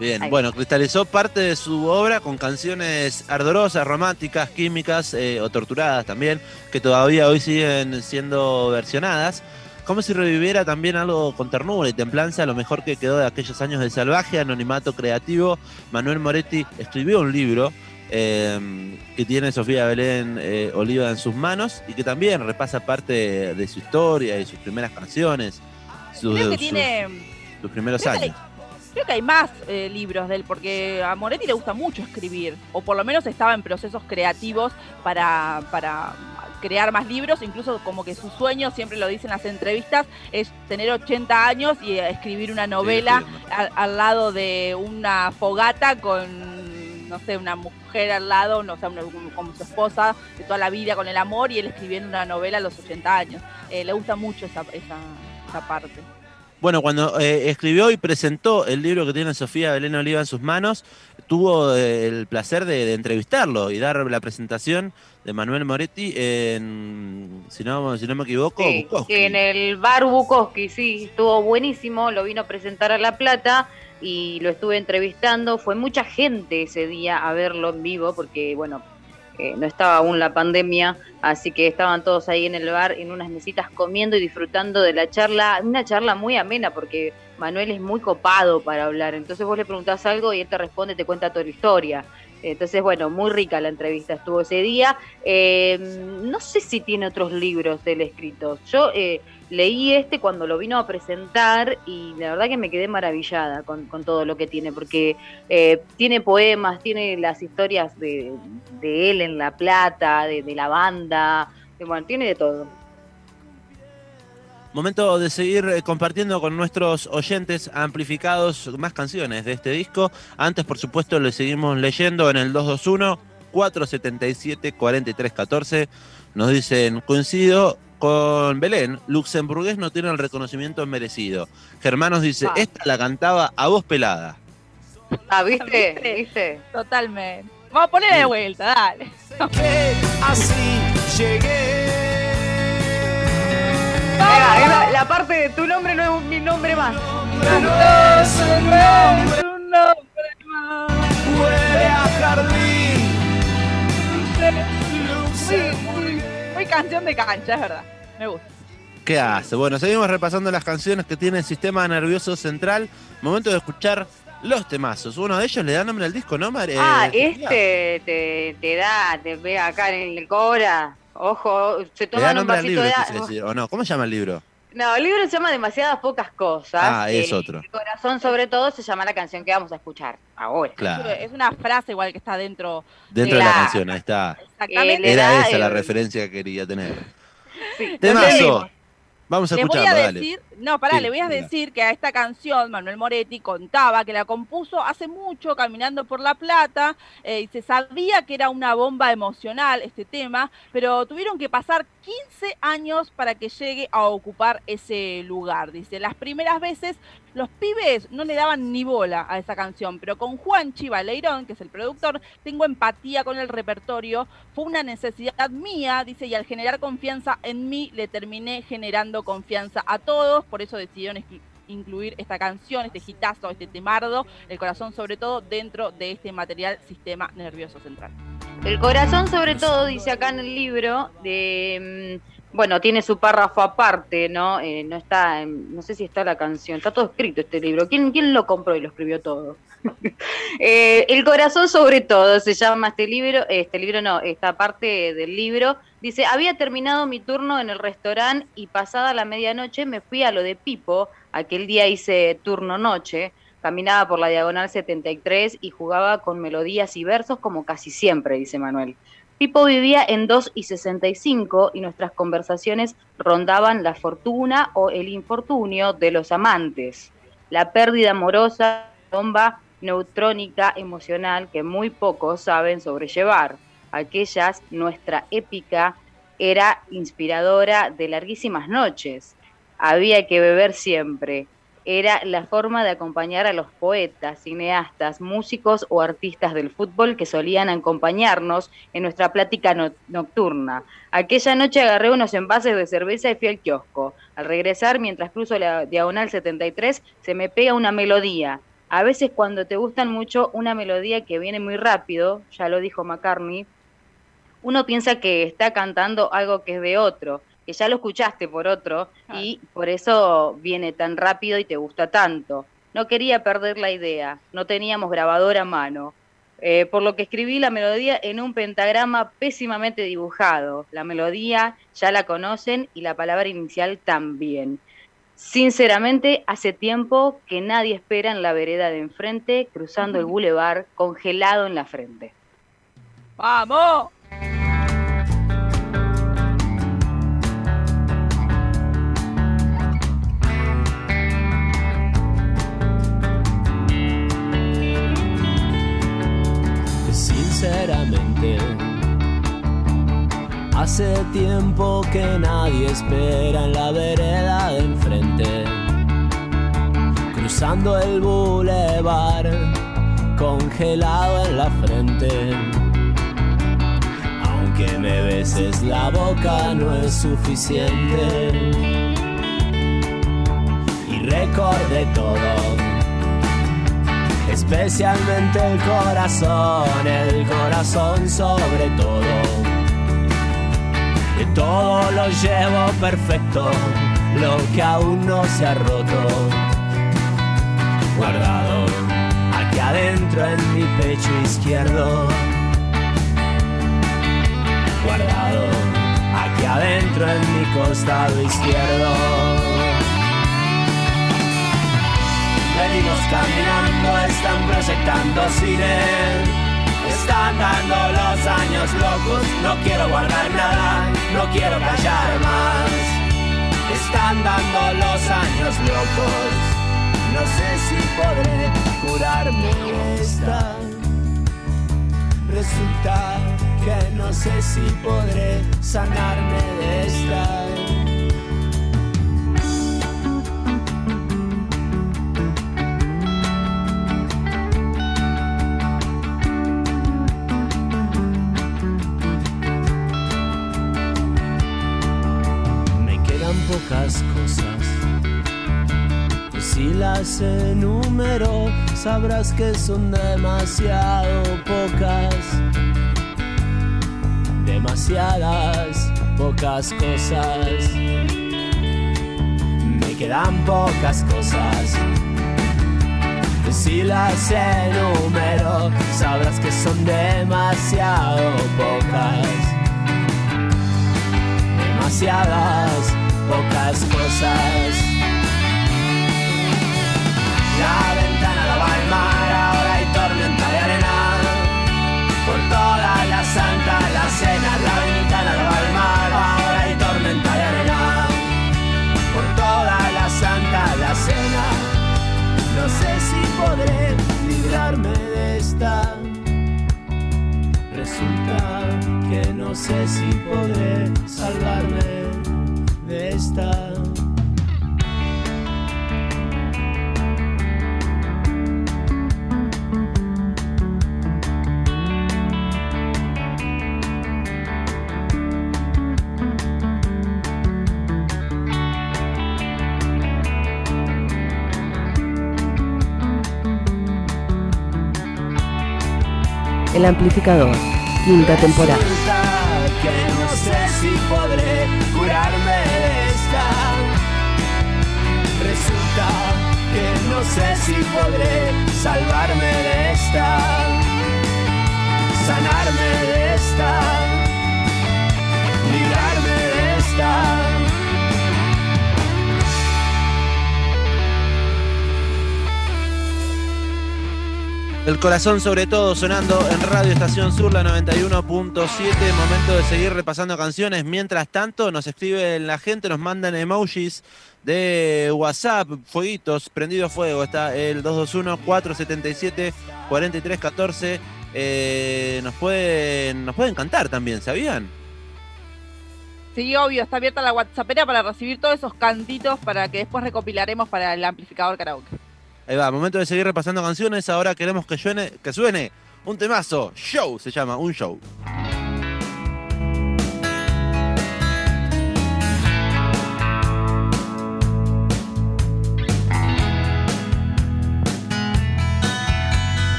Bien, Ahí. bueno, cristalizó parte de su obra con canciones ardorosas, románticas, químicas eh, o torturadas también, que todavía hoy siguen siendo versionadas. Como si reviviera también algo con ternura y templanza, lo mejor que quedó de aquellos años de salvaje anonimato creativo. Manuel Moretti escribió un libro eh, que tiene Sofía Belén eh, Oliva en sus manos y que también repasa parte de su historia y sus primeras canciones, sus, Creo que sus- tiene, sus primeros creo que- años. creo que hay más eh, libros de él, porque a Moretti le gusta mucho escribir, o por lo menos estaba en procesos creativos para, para crear más libros, incluso como que su sueño, siempre lo dice en las entrevistas, es tener 80 años y escribir una novela al, al lado de una fogata con, no sé, una mujer al lado, no sé, una- como, como su esposa de toda la vida con el amor y él escribiendo una novela a los 80 años. Eh, le gusta mucho esa, esa, esa parte. Bueno, cuando eh, escribió y presentó el libro que tiene Sofía Belén Oliva en sus manos, tuvo eh, el placer de, de entrevistarlo y dar la presentación de Manuel Moretti en, si no, si no me equivoco, Sí, Bukowski. en el bar Bukowski, sí, estuvo buenísimo, lo vino a presentar a La Plata y lo estuve entrevistando. Fue mucha gente ese día a verlo en vivo porque, bueno, eh, no estaba aún la pandemia, así que estaban todos ahí en el bar en unas mesitas comiendo y disfrutando de la charla, una charla muy amena porque Manuel es muy copado para hablar, entonces vos le preguntás algo y él te responde, te cuenta toda la historia. Entonces, bueno, muy rica la entrevista estuvo ese día. Eh, no sé si tiene otros libros del escrito. Yo eh, leí este cuando lo vino a presentar y la verdad que me quedé maravillada con, todo lo que tiene, porque eh, tiene poemas, tiene las historias de, él en La Plata, de, la banda, tiene de todo. Momento de seguir eh, compartiendo con nuestros oyentes amplificados más canciones de este disco. Antes, por supuesto, le seguimos leyendo en el 221-477-4314. Nos dicen, coincido con Belén, Luxemburgués no tiene el reconocimiento merecido. Germán nos dice, Ah. esta la cantaba a voz pelada. Ah, ¿viste? ¿Viste? ¿Viste? Totalmente. Vamos a ponerle de vuelta, dale. así llegué. Venga, la parte de tu nombre no es mi nombre más. No es el nombre, Un nombre más. huele a jardín. Canción de cancha, es verdad. Me gusta. ¿Qué hace? Bueno, seguimos repasando las canciones que tiene el sistema nervioso central. Momento de escuchar los temazos. Uno de ellos le da nombre al disco, ¿no, Mar- Ah, eh, este te, te da, te ve acá en el cobra. Ojo, se Le da toman un nombre al vasito libro, de agua. ¿o no? ¿Cómo se llama el libro? No, el libro se llama Demasiadas Pocas Cosas. Ah, es Eh, otro. El corazón, sobre todo, se llama la canción que vamos a escuchar ahora. Claro, Es una frase igual que está dentro. dentro de la Claro. canción, ahí está. Exactamente. Era esa la referencia que quería tener. Sí. Temazo. Vamos a escucharlo, a dale. decir, No, pará, Sí, le voy a decir que a esta canción Manuel Moretti contaba que la compuso hace mucho caminando por La Plata eh, y se sabía que era una bomba emocional este tema, pero tuvieron que pasar 15 años para que llegue a ocupar ese lugar. Dice, las primeras veces los pibes no le daban ni bola a esa canción, pero con Juan Chivaleirón, que es el productor, tengo empatía con el repertorio, fue una necesidad mía, dice, y al generar confianza en mí le terminé generando confianza a todos, por eso decidieron incluir esta canción, este hitazo, este temardo, el corazón sobre todo, dentro de este material Sistema Nervioso Central. El corazón, sobre todo, dice acá en el libro, de, mm, bueno, tiene su párrafo aparte, ¿no? Eh, no está, no sé si está la canción, está todo escrito este libro. ¿Quién, quién lo compró y lo escribió todo? Eh, el corazón, sobre todo, se llama este libro, este libro no, esta parte del libro. Dice, había terminado mi turno en el restaurante y pasada la medianoche me fui a lo de Pipo, aquel día hice turno noche, caminaba por la diagonal 73 y jugaba con melodías y versos como casi siempre, dice Manuel. Pipo vivía en 2 y 65 y nuestras conversaciones rondaban la fortuna o el infortunio de los amantes, la pérdida amorosa, bomba neutrónica emocional que muy pocos saben sobrellevar. Aquellas, nuestra épica, era inspiradora de larguísimas noches. Había que beber siempre. Era la forma de acompañar a los poetas, cineastas, músicos o artistas del fútbol que solían acompañarnos en nuestra plática no- nocturna. Aquella noche agarré unos envases de cerveza y fui al kiosco. Al regresar, mientras cruzo la diagonal 73, se me pega una melodía. A veces cuando te gustan mucho una melodía que viene muy rápido, ya lo dijo McCartney, uno piensa que está cantando algo que es de otro, que ya lo escuchaste por otro y por eso viene tan rápido y te gusta tanto. No quería perder la idea, no teníamos grabadora a mano, eh, por lo que escribí la melodía en un pentagrama pésimamente dibujado. La melodía ya la conocen y la palabra inicial también. Sinceramente, hace tiempo que nadie espera en la vereda de enfrente, cruzando el bulevar, congelado en la frente. ¡Vamos! Hace tiempo que nadie espera en la vereda de enfrente, cruzando el bulevar, congelado en la frente. Aunque me beses la boca no es suficiente. Y recordé todo especialmente el corazón, el corazón sobre todo. Que todo lo llevo perfecto, lo que aún no se ha roto. Guardado aquí adentro en mi pecho izquierdo. Guardado aquí adentro en mi costado izquierdo. Venimos caminando, están proyectando cine. Están dando los años locos, no quiero guardar nada, no quiero callar más. Están dando los años locos, no sé si podré curarme esta. Resulta que no sé si podré sanarme de esta. Si las enumero, sabrás que son demasiado pocas. Demasiadas pocas cosas. Me quedan pocas cosas. Si las enumero, sabrás que son demasiado pocas demasiadas pocas cosas la ventana la va el mar, ahora hay tormenta de arena. Por toda la santa la cena, la ventana la va el mar, ahora hay tormenta de arena. Por toda la santa la cena, no sé si podré librarme de esta. Resulta que no sé si podré salvarme de esta. El amplificador, quinta temporada. Que no sé si podré curarme de esta. Resulta que no sé si podré salvarme de esta. Sanarme de esta. Librarme de esta. El corazón sobre todo sonando en Radio Estación Sur, la 91.7. Momento de seguir repasando canciones. Mientras tanto, nos escriben la gente, nos mandan emojis de WhatsApp, fueguitos, prendido fuego. Está el 221-477-4314. Eh, nos, pueden, nos pueden cantar también, ¿sabían? Sí, obvio, está abierta la WhatsAppera para recibir todos esos cantitos para que después recopilaremos para el amplificador karaoke. Ahí va, momento de seguir repasando canciones. Ahora queremos que suene, que suene un temazo. Show se llama, un show.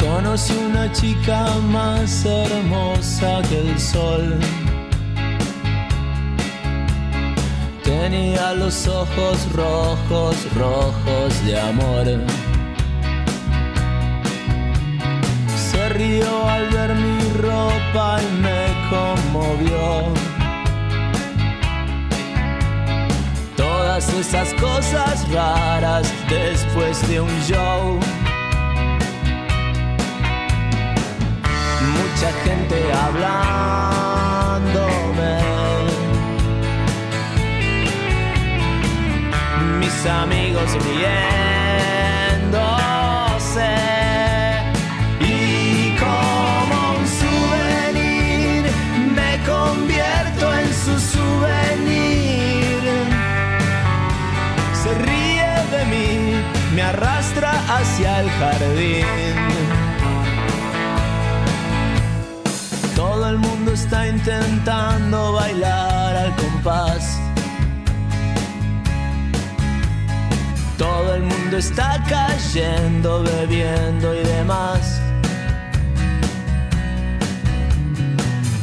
Conocí una chica más hermosa que el sol. Tenía los ojos rojos, rojos de amor. Se rió al ver mi ropa y me conmovió. Todas esas cosas raras después de un show. Mucha gente hablándome. Mis amigos riéndose. Y como un souvenir me convierto en su souvenir. Se ríe de mí, me arrastra hacia el jardín. Todo el mundo está intentando bailar al compás. Todo el mundo está cayendo, bebiendo y demás.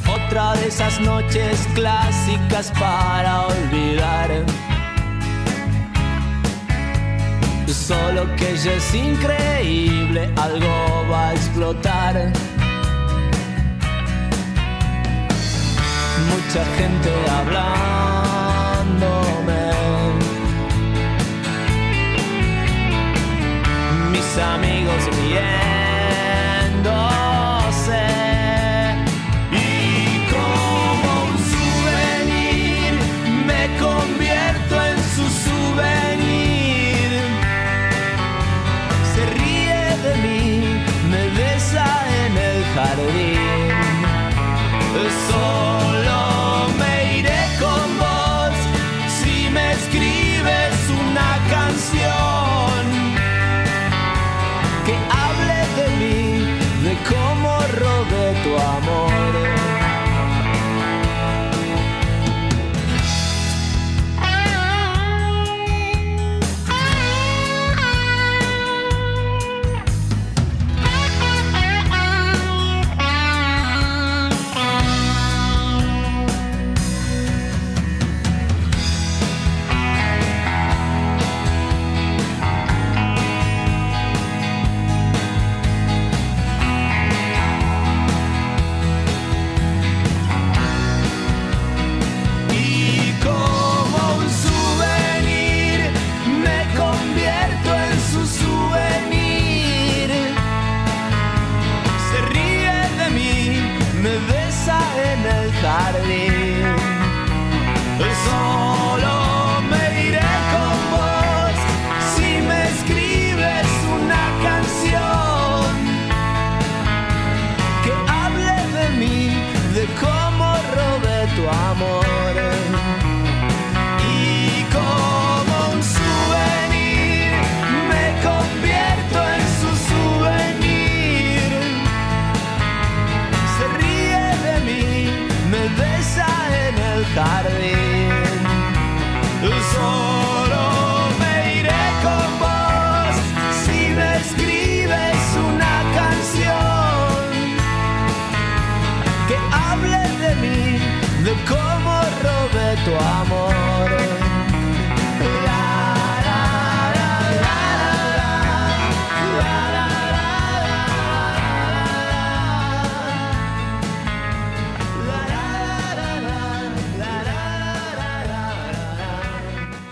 Otra de esas noches clásicas para olvidar. Solo que ella es increíble, algo va a explotar. Mucha gente hablándome. Amigos riéndose.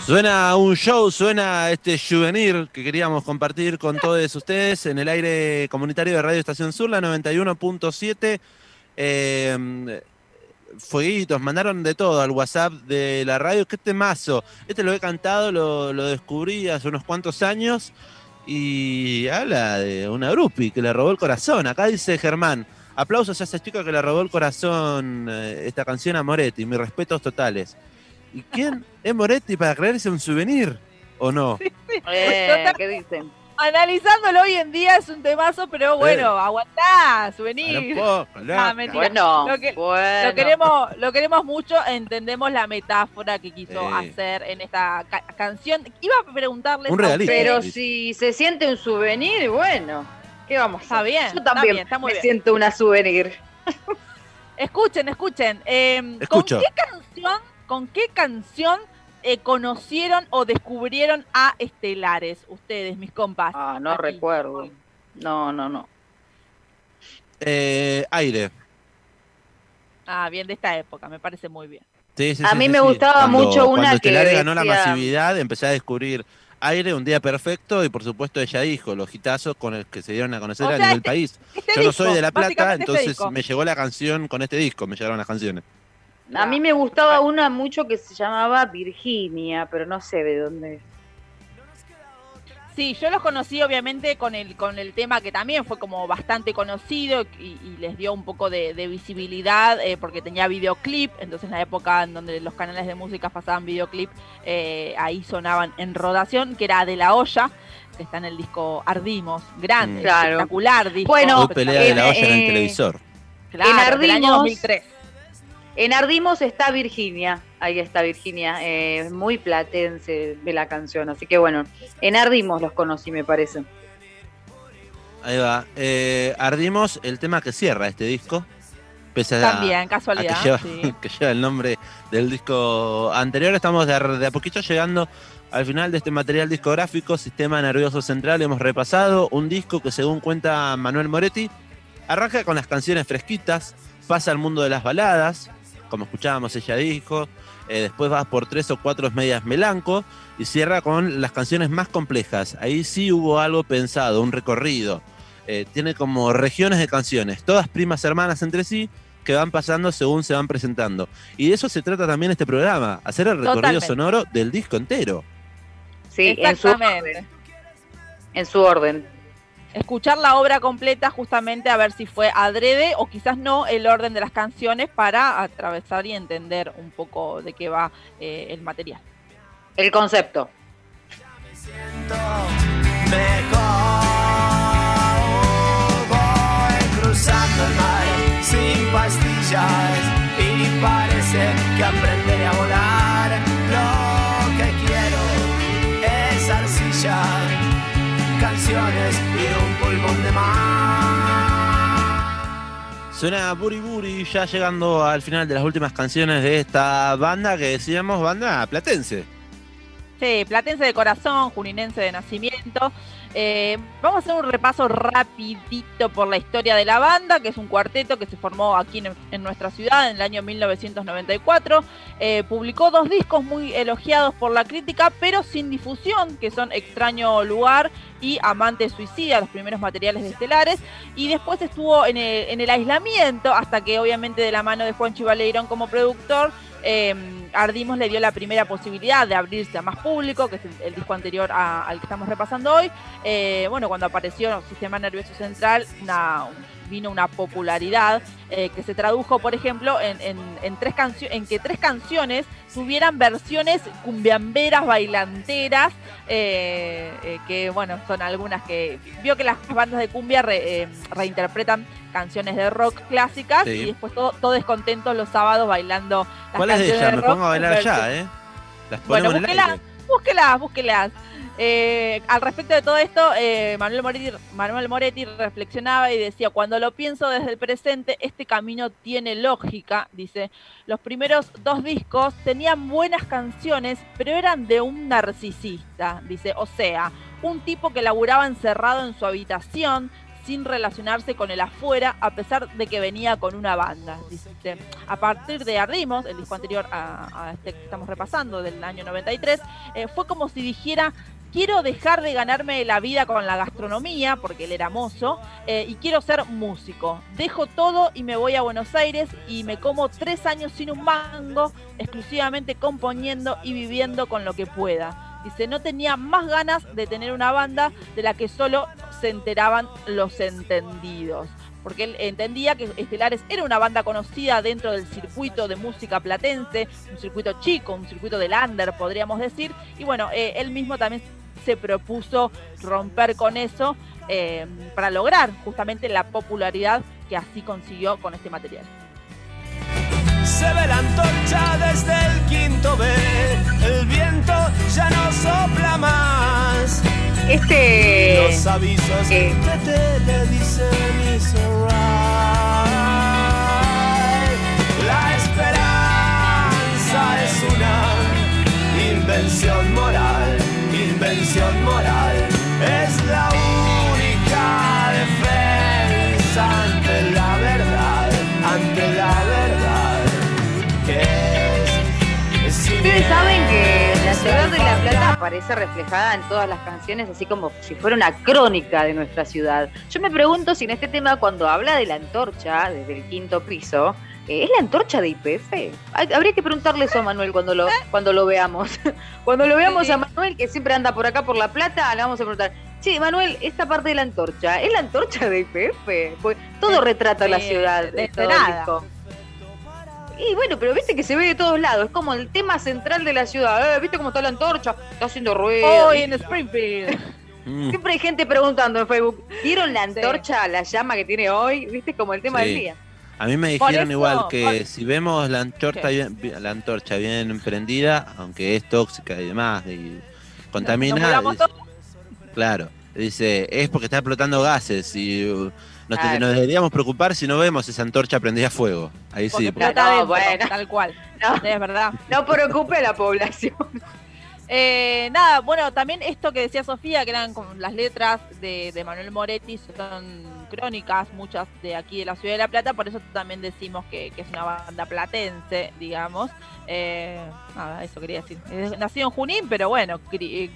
Suena un show, suena este souvenir que queríamos compartir con todos ustedes en el aire comunitario de Radio Estación Sur, la 91.7. Eh, fueguitos, mandaron de todo al WhatsApp de la radio. ¿Qué temazo? Este lo he cantado, lo, lo descubrí hace unos cuantos años y habla de una grupi que le robó el corazón. Acá dice Germán, aplausos a esa chica que le robó el corazón eh, esta canción a Moretti, mis respetos totales. ¿Y quién es Moretti para creerse un souvenir o no? Eh, ¿Qué dicen? Analizándolo hoy en día es un temazo, pero bueno, aguantá, souvenir. Poco. Ah, mentira. Bueno, Lo que- bueno. Lo queremos, lo queremos mucho, entendemos la metáfora que quiso Sí. hacer en esta ca- canción. Iba a ustedes- Pero si se siente un souvenir, bueno, ¿qué vamos a Está bien, Yo está también bien, está muy me bien. siento una souvenir. Escuchen, escuchen. eh, ¿Con qué canción, con qué canción eh, conocieron o descubrieron a Estelares? Ustedes, mis compas. Ah, no Aquí. recuerdo. No, no, no. Eh, aire. Ah, bien, de esta época, me parece muy bien. Sí, sí, A sí, mí me gustaba Cuando- mucho una cuando que Estelares ganó la masividad, empecé a descubrir aire, un día perfecto, y por supuesto ella dijo los hitazos con el que se dieron a conocer O a sea, nivel este- país. Este Yo no soy de La Plata, este entonces me llegó la canción con este disco, me llegaron las canciones. A mí me gustaba una mucho que se llamaba Virginia, pero no sé de dónde es. Sí, yo los conocí obviamente con el, con el tema que también fue como bastante conocido y, y les dio un poco de, de visibilidad eh, porque tenía videoclip, entonces en la época en donde los canales de música pasaban videoclip, eh, ahí sonaban en rodación, que era de la olla, que está en el disco Ardimos, grande, Mm. Claro. espectacular disco. Bueno, pelea de la en- olla en el eh, televisor. claro, en del año Ardimos- 2003. En Ardimos está Virginia, ahí está Virginia, eh, muy platense de la canción, así que bueno, en Ardimos los conocí me parece. Ahí va. Eh, ardimos el tema que cierra este disco. Pese a, También, a casualidad. que, lleva, sí. que lleva el nombre del disco anterior. Estamos de de a poquito llegando al final de este material discográfico, Sistema Nervioso Central. Hemos repasado un disco que, según cuenta Manuel Moretti, arranca con las canciones fresquitas, pasa al mundo de las baladas, como escuchábamos, ella dijo. eh, después va por tres o cuatro medias melanco y cierra con las canciones más complejas. Ahí sí hubo algo pensado, un recorrido. Eh, tiene como regiones de canciones, todas primas hermanas entre sí, que van pasando según se van presentando. Y de eso se trata también este programa, hacer el recorrido Totalmente. sonoro del disco entero. Sí, en su, Exactamente. en su orden. Escuchar la obra completa justamente a ver si fue adrede o quizás no el orden de las canciones para atravesar y entender un poco de qué va eh, el material. El concepto. Mejor voy cruzando el mar sin pastillas y parece que aprenderé a volar. Lo que quiero es arcilla, canciones Suena Buri Buri, ya llegando al final de las últimas canciones de esta banda que decíamos, banda platense. Sí, platense de corazón, juninense de nacimiento. Eh, vamos a hacer un repaso rapidito por la historia de la banda, que es un cuarteto que se formó aquí en, nuestra ciudad en el año 1994. Eh, publicó dos discos muy elogiados por la crítica, pero sin difusión, que son Extraño Lugar y Amante Suicida, los primeros materiales de Estelares. Y después estuvo en el, en el aislamiento, hasta que obviamente de la mano de Juan Chivaleirón como productor, eh, Ardimos le dio la primera posibilidad de abrirse a más público, que es el, el disco anterior a- al que estamos repasando hoy. Eh, bueno, cuando apareció Sistema Nervioso Central, una- vino una popularidad eh, que se tradujo, por ejemplo, en, en- en tres cancio- en que tres canciones tuvieran versiones cumbiamberas, bailanteras, eh, eh, que bueno, son algunas que vio que las bandas de cumbia re- eh, reinterpretan canciones de rock clásicas Sí. y después todo, todos contentos los sábados bailando las ¿Cuál es de de Me rock pongo a bailar ya, ¿eh? Las Bueno, ponemos en el búsquela. aire. Búsquelas, búsquelas. Eh, al respecto de todo esto, eh, Manuel, Moretti, reflexionaba y decía, cuando lo pienso desde el presente, este camino tiene lógica, dice, los primeros dos discos tenían buenas canciones, pero eran de un narcisista, dice, o sea, un tipo que laburaba encerrado en su habitación, sin relacionarse con el afuera, a pesar de que venía con una banda. Dice, a partir de Ardimos, el disco anterior a, a este que estamos repasando, del año 93, eh, fue como si dijera, quiero dejar de ganarme la vida con la gastronomía, porque él era mozo, eh, y quiero ser músico. Dejo todo y me voy a Buenos Aires y me como tres años sin un mango, exclusivamente componiendo y viviendo con lo que pueda. Dice, no tenía más ganas de tener una banda de la que solo se enteraban los entendidos. Porque él entendía que Estelares era una banda conocida dentro del circuito de música platense, un circuito chico, un circuito de lander, podríamos decir. Y bueno, eh, él mismo también se propuso romper con eso eh, para lograr justamente la popularidad que así consiguió con este material. Se ve la antorcha desde el quinto B. El viento ya no sopla más. Este. Los avisos eh. de tele dicen it's alright. La esperanza es una invención moral. Moral es la única defensa ante la verdad. Ante la verdad. Que es, es Ustedes saben que la ciudad de La Plata aparece reflejada en todas las canciones, así como si fuera una crónica de nuestra ciudad. Yo me pregunto si en este tema, cuando habla de la antorcha desde el quinto piso, ¿es la antorcha de IPF? Habría que preguntarle eso a Manuel cuando lo, cuando lo veamos. Cuando lo veamos Sí. a Manuel, que siempre anda por acá por La Plata, le vamos a preguntar, sí, Manuel, esta parte de la antorcha, ¿es la antorcha de IPF? Pues todo retrata la ciudad de- todo el nada. disco. Y bueno, pero viste que se ve de todos lados, es como el tema central de la ciudad. Eh, ¿Viste cómo está la antorcha? Está haciendo ruido. Hoy en Springfield. Siempre hay gente preguntando en Facebook, ¿vieron la antorcha, la llama que tiene hoy? ¿Viste como el tema Sí. del día? A mí me dijeron eso, igual que por- si vemos la antorcha, ¿Qué? bien, la antorcha bien prendida, aunque es tóxica y demás, y contamina, volamos dice- claro, dice, es porque está explotando gases y uh, nos, Claro. nos deberíamos preocupar si no vemos esa antorcha prendida a fuego. Ahí Porque sí, porque- No, dentro, bueno. tal cual. No, Es verdad. no preocupe a la población. Eh, nada, bueno, también esto que decía Sofía, que eran como las letras de, de Manuel Moretti, son crónicas, muchas de aquí de la ciudad de La Plata, por eso también decimos que, es una banda platense, digamos. Eh, nada, eso quería decir. Nacido en Junín, pero bueno, eh,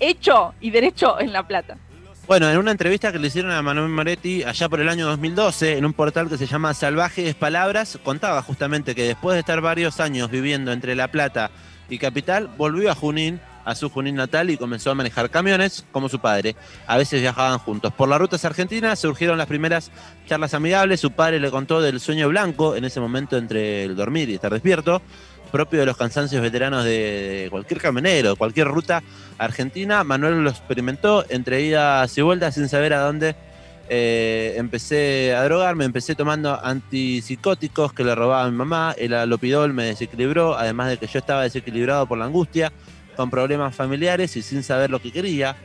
hecho y derecho en La Plata. Bueno, en una entrevista que le hicieron a Manuel Moretti allá por el año 2012, en un portal que se llama Salvajes Palabras, contaba justamente que después de estar varios años viviendo entre La Plata y Capital, volvió a Junín, a su Junín natal, y comenzó a manejar camiones como su padre. A veces viajaban juntos. Por las rutas argentinas surgieron las primeras charlas amigables. Su padre le contó del sueño blanco, en ese momento entre el dormir y estar despierto, propio de los cansancios veteranos de, cualquier camionero, cualquier ruta argentina. Manuel lo experimentó entre idas y vueltas sin saber a dónde. Eh, empecé a drogarme, empecé tomando antipsicóticos que le robaba a mi mamá, el alopidol me desequilibró, además de que yo estaba desequilibrado por la angustia, con problemas familiares y sin saber lo que quería,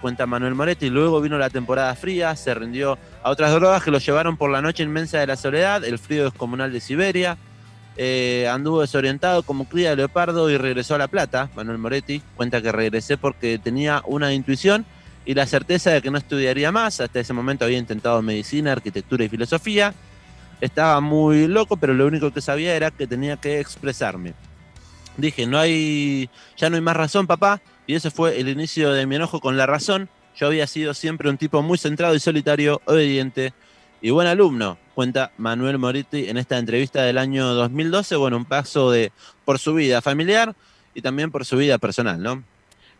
cuenta Manuel Moretti. Luego vino la temporada fría, se rindió a otras drogas que lo llevaron por la noche inmensa de la soledad, el frío descomunal de Siberia, eh, anduvo desorientado como cría de leopardo y regresó a La Plata. Manuel Moretti cuenta que regresé porque tenía una intuición y la certeza de que no estudiaría más. Hasta ese momento había intentado medicina, arquitectura y filosofía. Estaba muy loco, pero lo único que sabía era que tenía que expresarme. Dije, no hay, ya no hay más razón, papá. Y ese fue el inicio de mi enojo con la razón. Yo había sido siempre un tipo muy centrado y solitario, obediente y buen alumno, cuenta Manuel Moretti en esta entrevista del año 2012. Bueno, un paso de por su vida familiar y también por su vida personal, ¿no?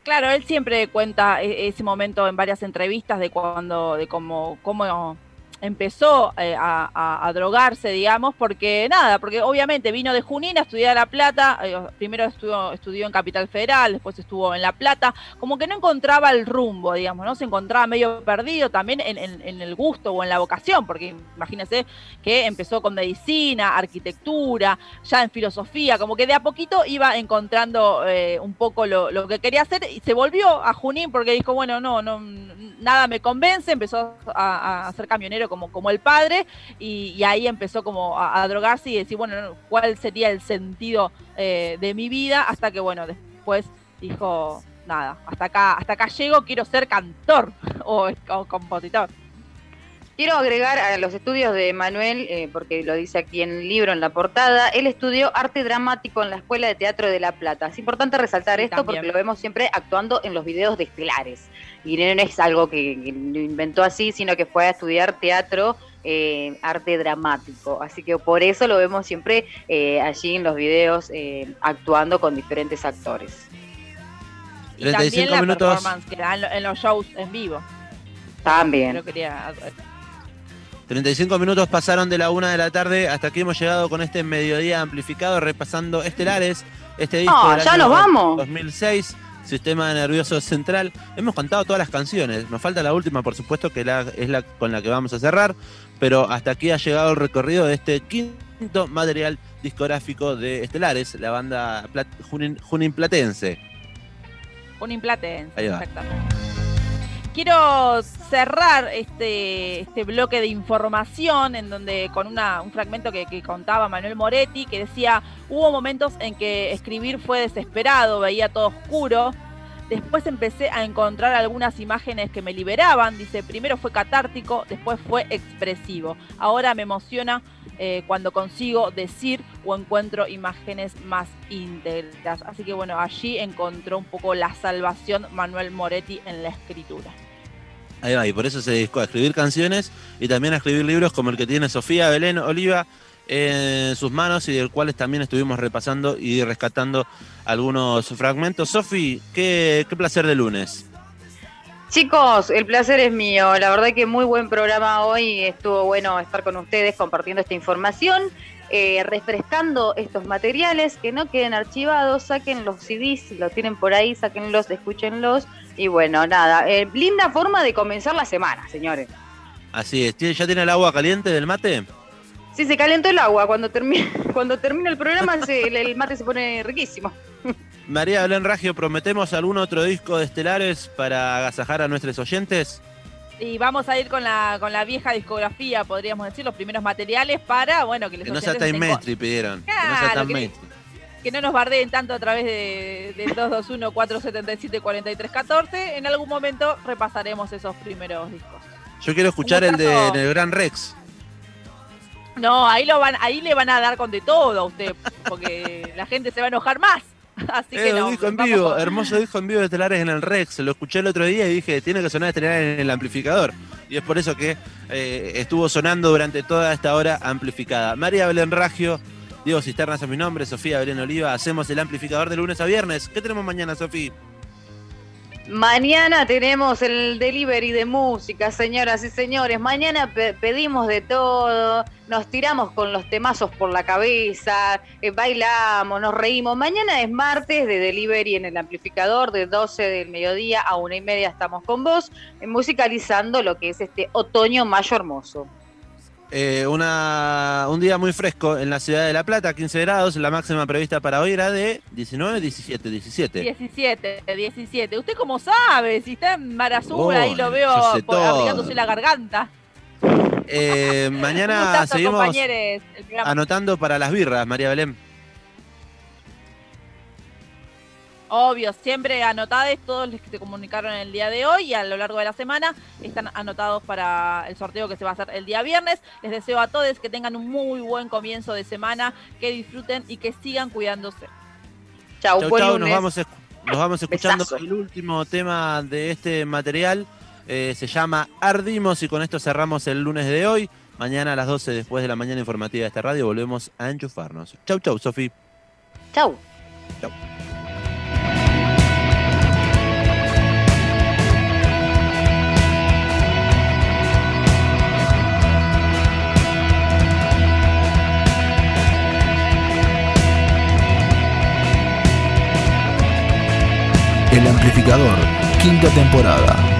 Claro, él siempre cuenta e- ese momento en varias entrevistas de cuando, de cómo, cómo empezó eh, a, drogarse, digamos, porque nada, porque obviamente vino de Junín a estudiar La Plata, eh, primero estudió, estudió en Capital Federal, después estuvo en La Plata, como que no encontraba el rumbo, digamos, ¿no? Se encontraba medio perdido también en, el gusto o en la vocación, porque imagínense que empezó con medicina, arquitectura, ya en filosofía, como que de a poquito iba encontrando eh, un poco lo, lo que quería hacer y se volvió a Junín porque dijo, bueno, no, no, nada me convence, empezó a, a ser camionero como, como el padre y, ahí empezó como a, drogarse y decir, bueno, no, ¿cuál sería el sentido eh, de mi vida? Hasta que, bueno, después dijo, nada, hasta acá, hasta acá llego, quiero ser cantor o compositor. Quiero agregar a los estudios de Manuel, eh, porque lo dice aquí en el libro, en la portada, él estudió arte dramático en la Escuela de Teatro de La Plata. Es importante resaltar Sí, esto también. porque lo vemos siempre actuando en los videos de Estelares. Y no es algo que, que lo inventó así, sino que fue a estudiar teatro, eh, arte dramático. Así que por eso lo vemos siempre eh, allí en los videos eh, actuando con diferentes actores. Y también 35 la minutos. performance que da en, lo- en los shows en vivo. También. Pero quería 35 minutos pasaron de la una de la tarde hasta aquí hemos llegado con este mediodía amplificado repasando Estelares, este disco del ya año nos vamos. 2006, Sistema Nervioso Central. Hemos cantado todas las canciones, nos falta la última por supuesto que la- es la con la que vamos a cerrar, pero hasta aquí ha llegado el recorrido de este quinto material discográfico de Estelares, la banda plat- Junín, Junín Platense. un implatense. Ahí va. Exactamente. Quiero cerrar este, este bloque de información en donde con un fragmento que, que contaba Manuel Moretti que decía, hubo momentos en que escribir fue desesperado, veía todo oscuro. Después empecé a encontrar algunas imágenes que me liberaban. Dice, primero fue catártico, después fue expresivo. Ahora me emociona eh, cuando consigo decir o encuentro imágenes más íntegras. Así que bueno, allí encontró un poco la salvación Manuel Moretti en la escritura. Ahí va, y por eso se dedicó a escribir canciones y también a escribir libros como el que tiene Sofía Belén Oliva en sus manos y del cuales también estuvimos repasando y rescatando algunos fragmentos. Sofi, qué, qué placer de lunes. Chicos, el placer es mío. La verdad que muy buen programa hoy. Estuvo bueno estar con ustedes compartiendo esta información, eh, refrescando estos materiales, que no queden archivados. Saquen los CDs, si lo tienen por ahí, sáquenlos, escúchenlos. Y bueno, nada, eh, linda forma de comenzar la semana, señores. Así es, ¿Tiene- ¿ya tiene el agua caliente del mate? Sí, se calentó el agua. Cuando termina, cuando termina el programa, se- el, el mate se pone riquísimo. María Belén Ragio, ¿prometemos algún otro disco de Estelares para agasajar a nuestros oyentes? Y vamos a ir con la, con la vieja discografía, podríamos decir, los primeros materiales para, bueno, que los Que no sea con- mainstream, pidieron. que no sea tan que- mainstream. que no nos bardeen tanto a través de, del 221-477-4314. En algún momento repasaremos esos primeros discos. Yo quiero escuchar el de el Gran Rex. No, ahí lo van, ahí le van a dar con de todo a usted, porque la gente se va a enojar más. Así que Eh, no. un disco en vivo, con- hermoso disco en vivo de Estelares en el Rex. Lo escuché el otro día y dije, tiene que sonar Estelares en el amplificador. Y es por eso que eh, estuvo sonando durante toda esta hora amplificada. María Belén Ragio, Diego Cisternas es mi nombre, Sofía Belén Oliva. Hacemos el amplificador de lunes a viernes. ¿Qué tenemos mañana, Sofía? Mañana tenemos el delivery de música, señoras y señores. Mañana pe- pedimos de todo, nos tiramos con los temazos por la cabeza, eh, bailamos, nos reímos. Mañana es martes de delivery en el amplificador de 12 del mediodía a una y media estamos con vos, eh, musicalizando lo que es este otoño mayo hermoso. Eh, una, un día muy fresco en la ciudad de La Plata, 15 grados. La máxima prevista para hoy era de 19, 17, 17. 17, 17. ¿Usted cómo sabe? Si está en Mar Azul, Oh, ahí lo veo por- abrigándose la garganta. Eh, mañana seguimos compañeros, anotando para las birras, María Belén. Obvio, siempre anotados todos los que se comunicaron el día de hoy y a lo largo de la semana están anotados para el sorteo que se va a hacer el día viernes. Les deseo a todos que tengan un muy buen comienzo de semana, que disfruten y que sigan cuidándose. Chau, Chau, buen chau, nos vamos, esc- nos vamos escuchando Besazo. el último tema de este material. Eh, se llama Ardimos y con esto cerramos el lunes de hoy. Mañana a las 12 después de la mañana informativa de esta radio volvemos a enchufarnos. Chau, chau, Sofi. Chau. Quinta temporada.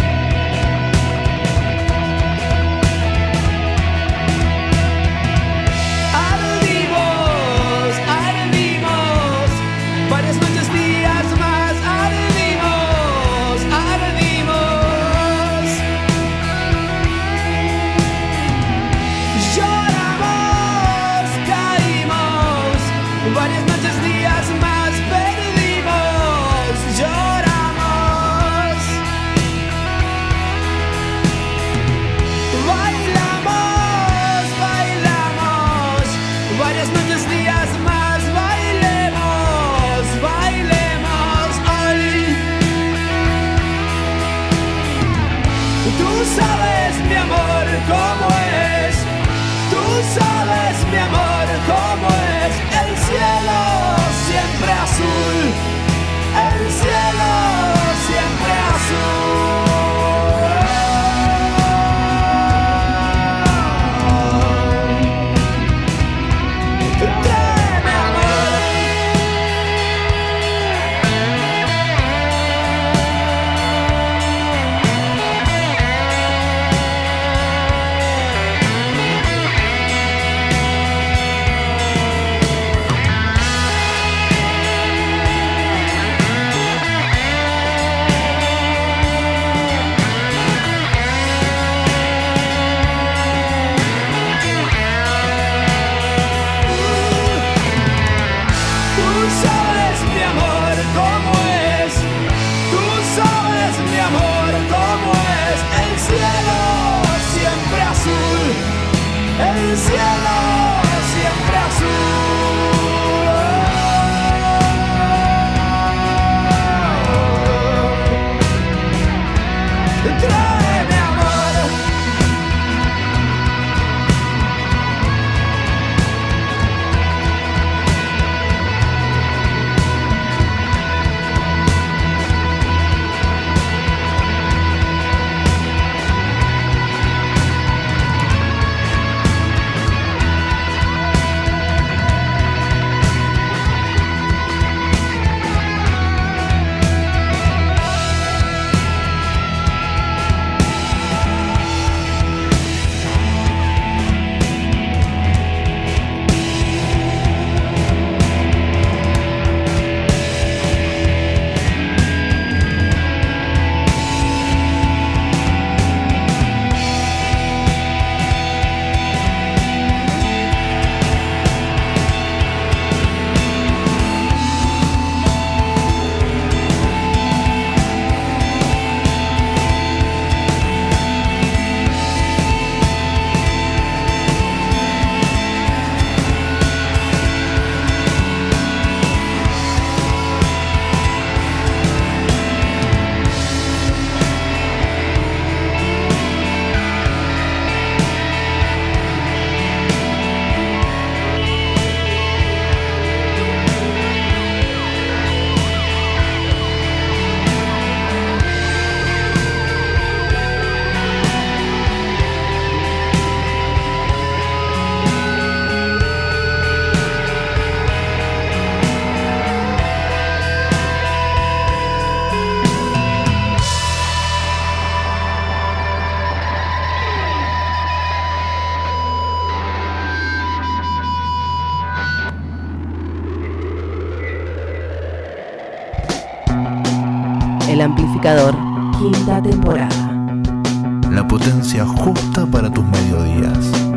el cielo siempre azul. Quinta temporada. La potencia justa para tus mediodías.